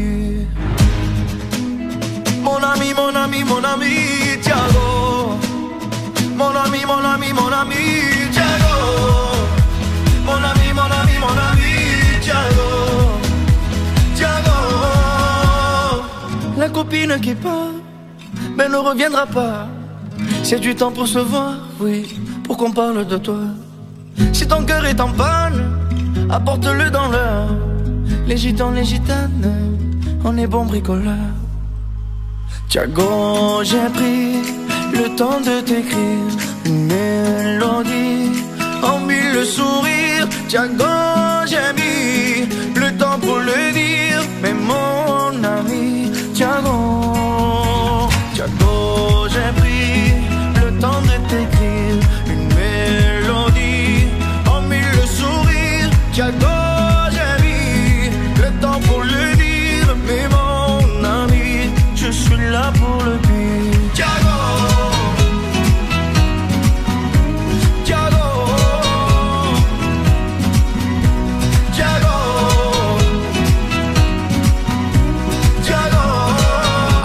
Mon ami, mon ami, mon ami, Tiago. Mon ami, mon ami, mon ami, Tiago. Mon ami, mon ami, mon ami, Tiago. Tiago. La copine qui part, mais ne reviendra pas. C'est du temps pour se voir, oui, pour qu'on parle de toi. Si ton cœur est en panne, apporte-le dans l'heure. Les gitans, les gitanes, on est bons bricoleurs. Tiago, j'ai pris le temps de t'écrire une mélodie en mille sourires. Tiago, j'ai mis le temps pour le dire, mais mon ami, Tiago, Tiago, j'ai pris le temps de t'écrire une mélodie en mille sourires. Tiago,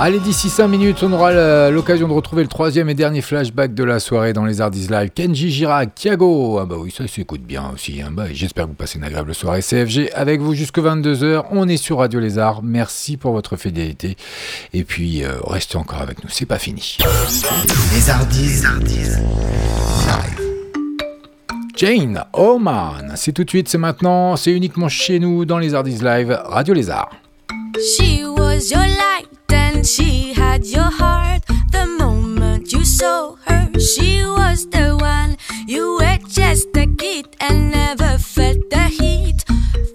Allez, d'ici 5 minutes, on aura l'occasion de retrouver le troisième et dernier flashback de la soirée dans les Hardis Live. Kenji Girac, Thiago. Ah bah oui, ça s'écoute bien aussi. hein. Bah, J'espère que vous passez une agréable soirée CFG avec vous jusque 22h. On est sur Radio Lézard. Merci pour votre fidélité. Et puis, euh, restez encore avec nous. C'est pas fini. Les Hardis. Jane Oman, c'est tout de suite, c'est maintenant, c'est uniquement chez nous dans les Hardis Live, Radio Lézard. She was your light she had your heart. The moment you saw her, she was the one. You were just a kid and never felt the heat.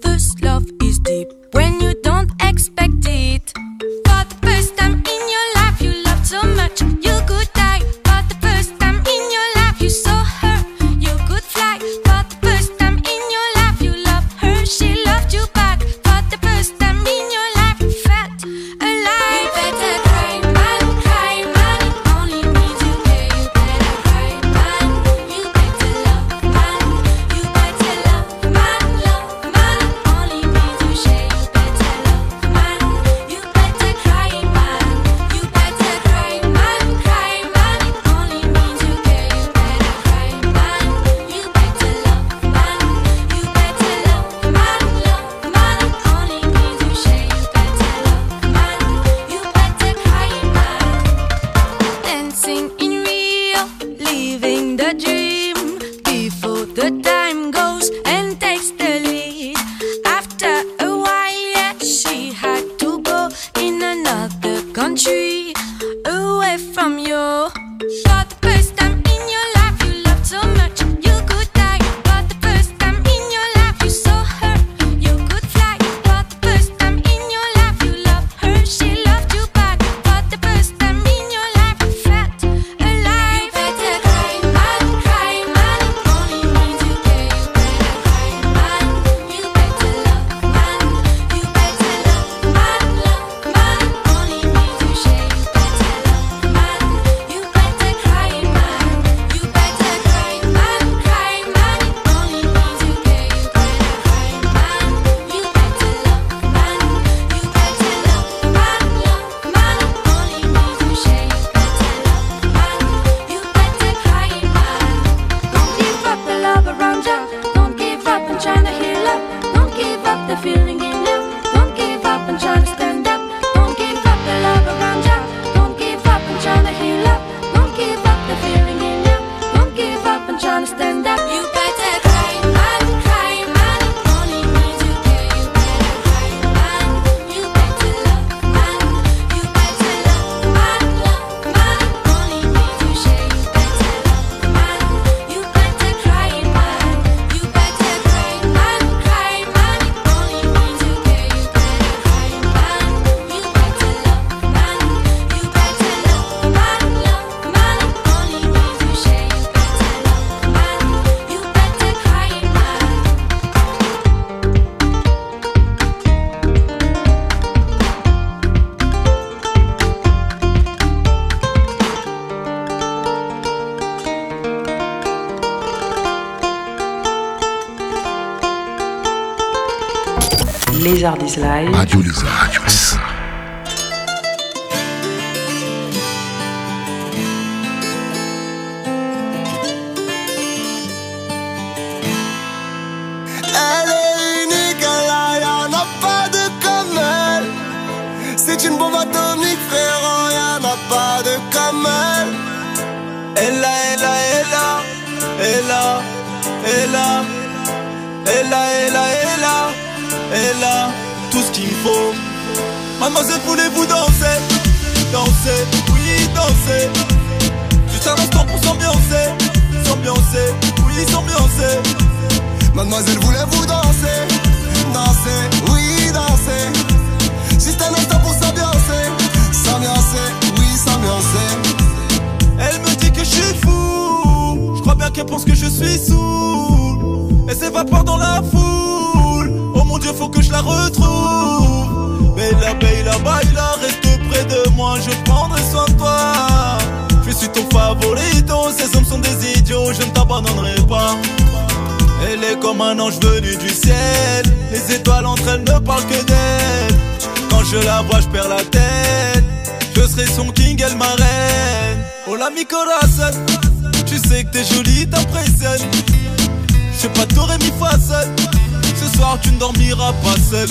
First love is deep when you don't expect Son king, elle ma reine. Hola mi. Tu sais que t'es jolie, t'impressionnes. Je sais pas, t'aurais mis fa seul. Ce soir, tu ne dormiras pas seul.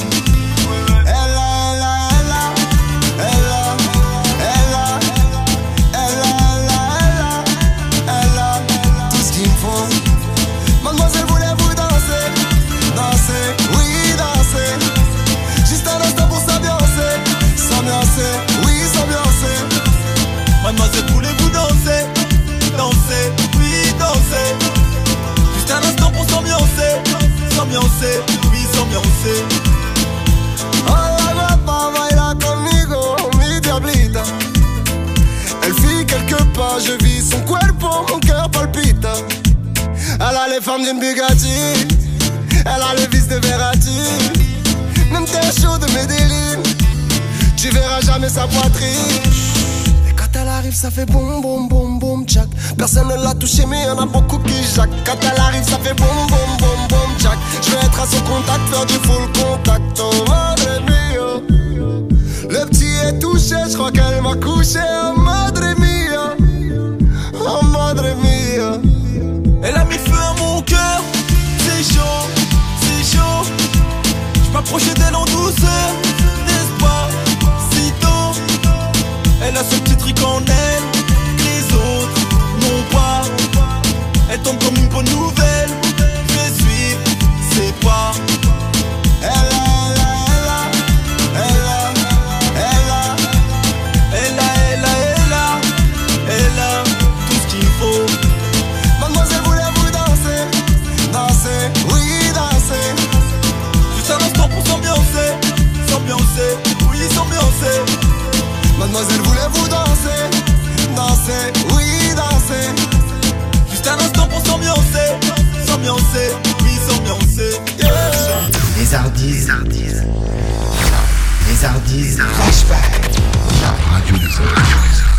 Elle Elle fit quelques pas, je vis son cuerpo, mon cœur palpita. Elle a les femmes d'une Bugatti, elle a le vice de Verratti. Même t'es chaud de Medellin, tu verras jamais sa poitrine. Et quand elle arrive, ça fait boum boum boum boum tchac. Personne ne l'a touché, mais y'en a beaucoup qui jacques. Quand elle arrive, ça fait boum boum boum Je vais être à son contact, faire du full contact. Oh madre mia. Le petit est touché, je crois qu'elle m'a couché. Oh madre mia. Oh madre mia. Elle a mis feu à mon cœur. C'est chaud, c'est chaud. Je m'approchais d'elle en douceur, n'est-ce pas? Si tôt. Elle a ce petit truc en elle les autres n'ont pas. Elle tombe comme une bonne nouvelle. Les Lézardise. Flashback. La radio des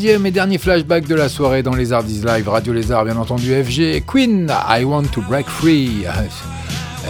troisième et dernier flashback de la soirée dans les Hardis Live, Radio Lézard bien entendu FG, Queen, I Want to Break Free.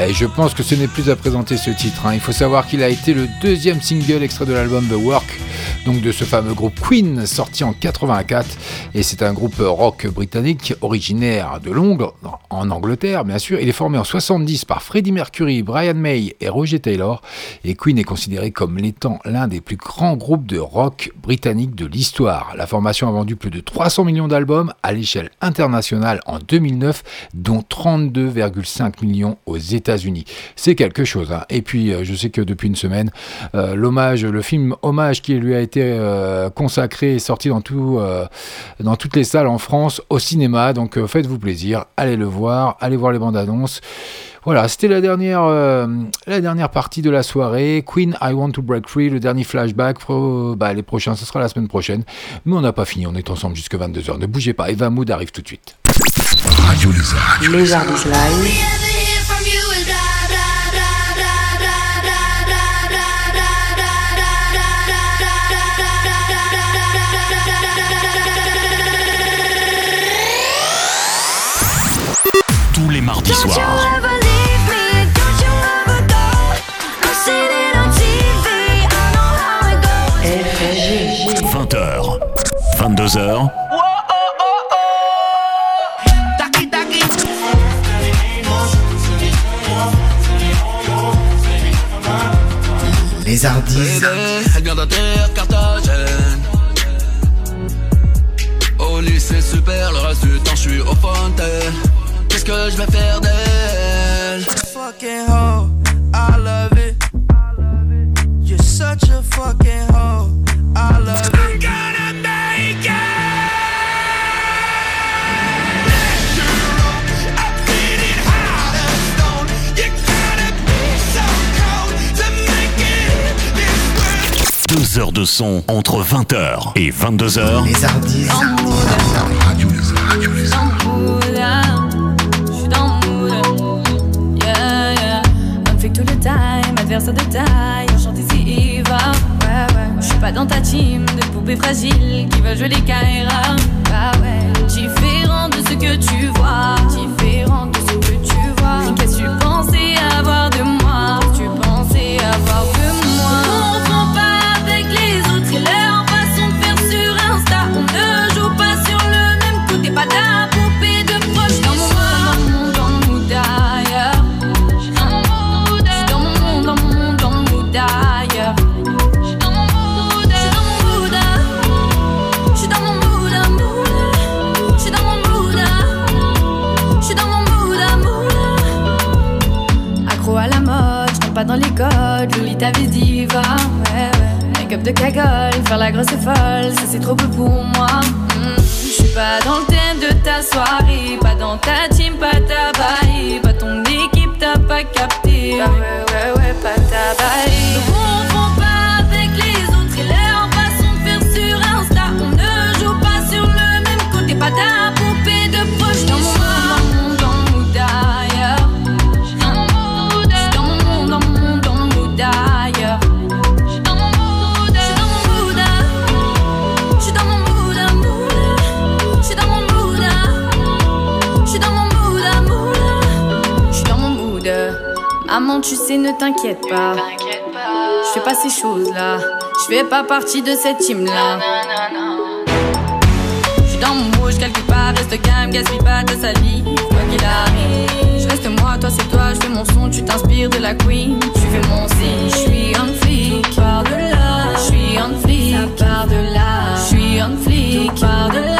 Et je pense que ce n'est plus à présenter ce titre. hein. Il faut savoir qu'il a été le deuxième single extrait de l'album The Work, donc de ce fameux groupe Queen, sorti en 84. Et c'est un groupe rock britannique originaire de Londres, en Angleterre bien sûr. Il est formé en 70 par Freddie Mercury, Brian May et Roger Taylor. Et Queen est considéré comme l'étant l'un des plus grands groupes de rock britannique de l'histoire. La formation a vendu plus de 300 millions d'albums à l'échelle internationale en 2009, dont 32,5 millions aux États-Unis. C'est quelque chose. hein. Et puis, euh, je sais que depuis une semaine, euh, l'hommage, le film hommage qui lui a été euh, consacré est sorti dans, tout, dans toutes les salles en France au cinéma. Donc, euh, faites-vous plaisir, allez le voir, allez voir les bandes annonces. Voilà, c'était la dernière, euh, la dernière partie de la soirée. Queen, I Want to Break Free, le dernier flashback. Pro- bah, les prochains, ce sera la semaine prochaine. Mais on n'a pas fini, on est ensemble jusqu'à 22h. Ne bougez pas, Eva Mood arrive tout de suite. Radio Lézard. Les Tous les mardis Don't you soirs. ever leave me, don't you ever go? I've seen it on TV, I know how it goes. 20h. 22h. Les Carthagène. Au lycée super, le reste du temps je suis au fontaine. Qu'est-ce que je vais faire d'elle Fucking hoe, I love it. You're such a fucking hoe, I love it. I'm gonna make Deux heures de son entre 20h et 22h. Les Hardis. Adversaire de. Chante ici, Eva, ouais, ouais. J'suis pas dans ta team de poupées fragiles qui va jouer les Kaira, bah ouais. Différent de ce que tu vois, différent de Lolita vis diva, ouais, ouais. Make-up de cagole, faire la grosse folle, ça c'est trop peu pour moi. Hmm. Je suis pas dans le thème de ta soirée, pas dans ta team, pas ta baille, pas ton équipe, t'as pas capté. Ah ouais, ouais, ouais, pas ta baille. Pas avec les autres Maman, tu sais, ne t'inquiète pas. Je fais pas ces choses-là. Je fais pas partie de cette team-là. Je suis dans mon rouge quelque part, reste calme, gaspille pas ta salive. Quoi qu'il arrive, je reste moi, toi c'est toi. Je fais mon son, tu t'inspires de la queen. Tu fais mon signe, je suis on flic. Par de là, je suis on flic. Ça part de là, je suis on flic. mood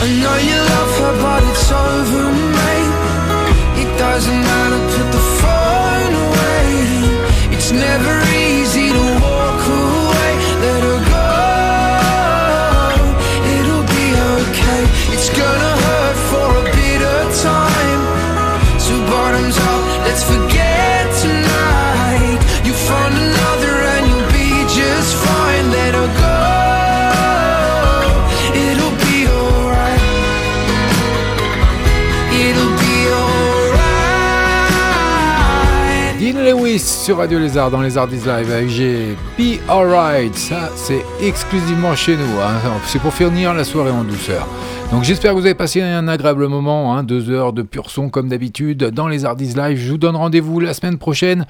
I know you love her, but it's over, mate. It doesn't matter, put the phone away. It's never Peace. Sur Radio Lézard dans les Artistes Live avec. Be Alright, ça c'est exclusivement chez nous, hein. c'est pour finir la soirée en douceur. Donc j'espère que vous avez passé un agréable moment, hein, deux heures de pur son comme d'habitude dans les Artistes Live. Je vous donne rendez-vous la semaine prochaine.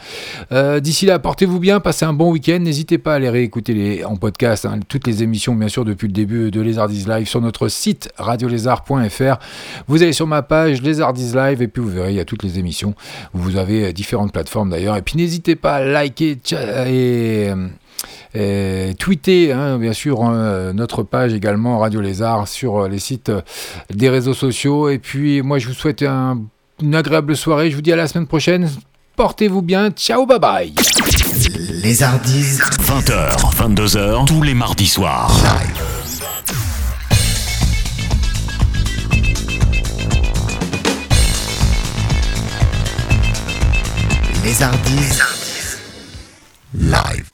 Euh, D'ici là, portez-vous bien, passez un bon week-end. N'hésitez pas à aller réécouter les, en podcast hein, toutes les émissions, bien sûr, depuis le début de Les Artistes Live sur notre site radiolézard.fr. Vous allez sur ma page Les Artistes Live et puis vous verrez, il y a toutes les émissions. Vous avez euh, différentes plateformes d'ailleurs. Et puis n'hésitez pas à liker et... euh, et tweeter hein, bien sûr euh, notre page également Radio Lézard sur euh, les sites euh, des réseaux sociaux. Et puis moi je vous souhaite un- une agréable soirée. Je vous dis à la semaine prochaine. Portez-vous bien. Ciao bye bye. Les Hardis 20h, 22h, tous les mardis soirs. Les Hardis Live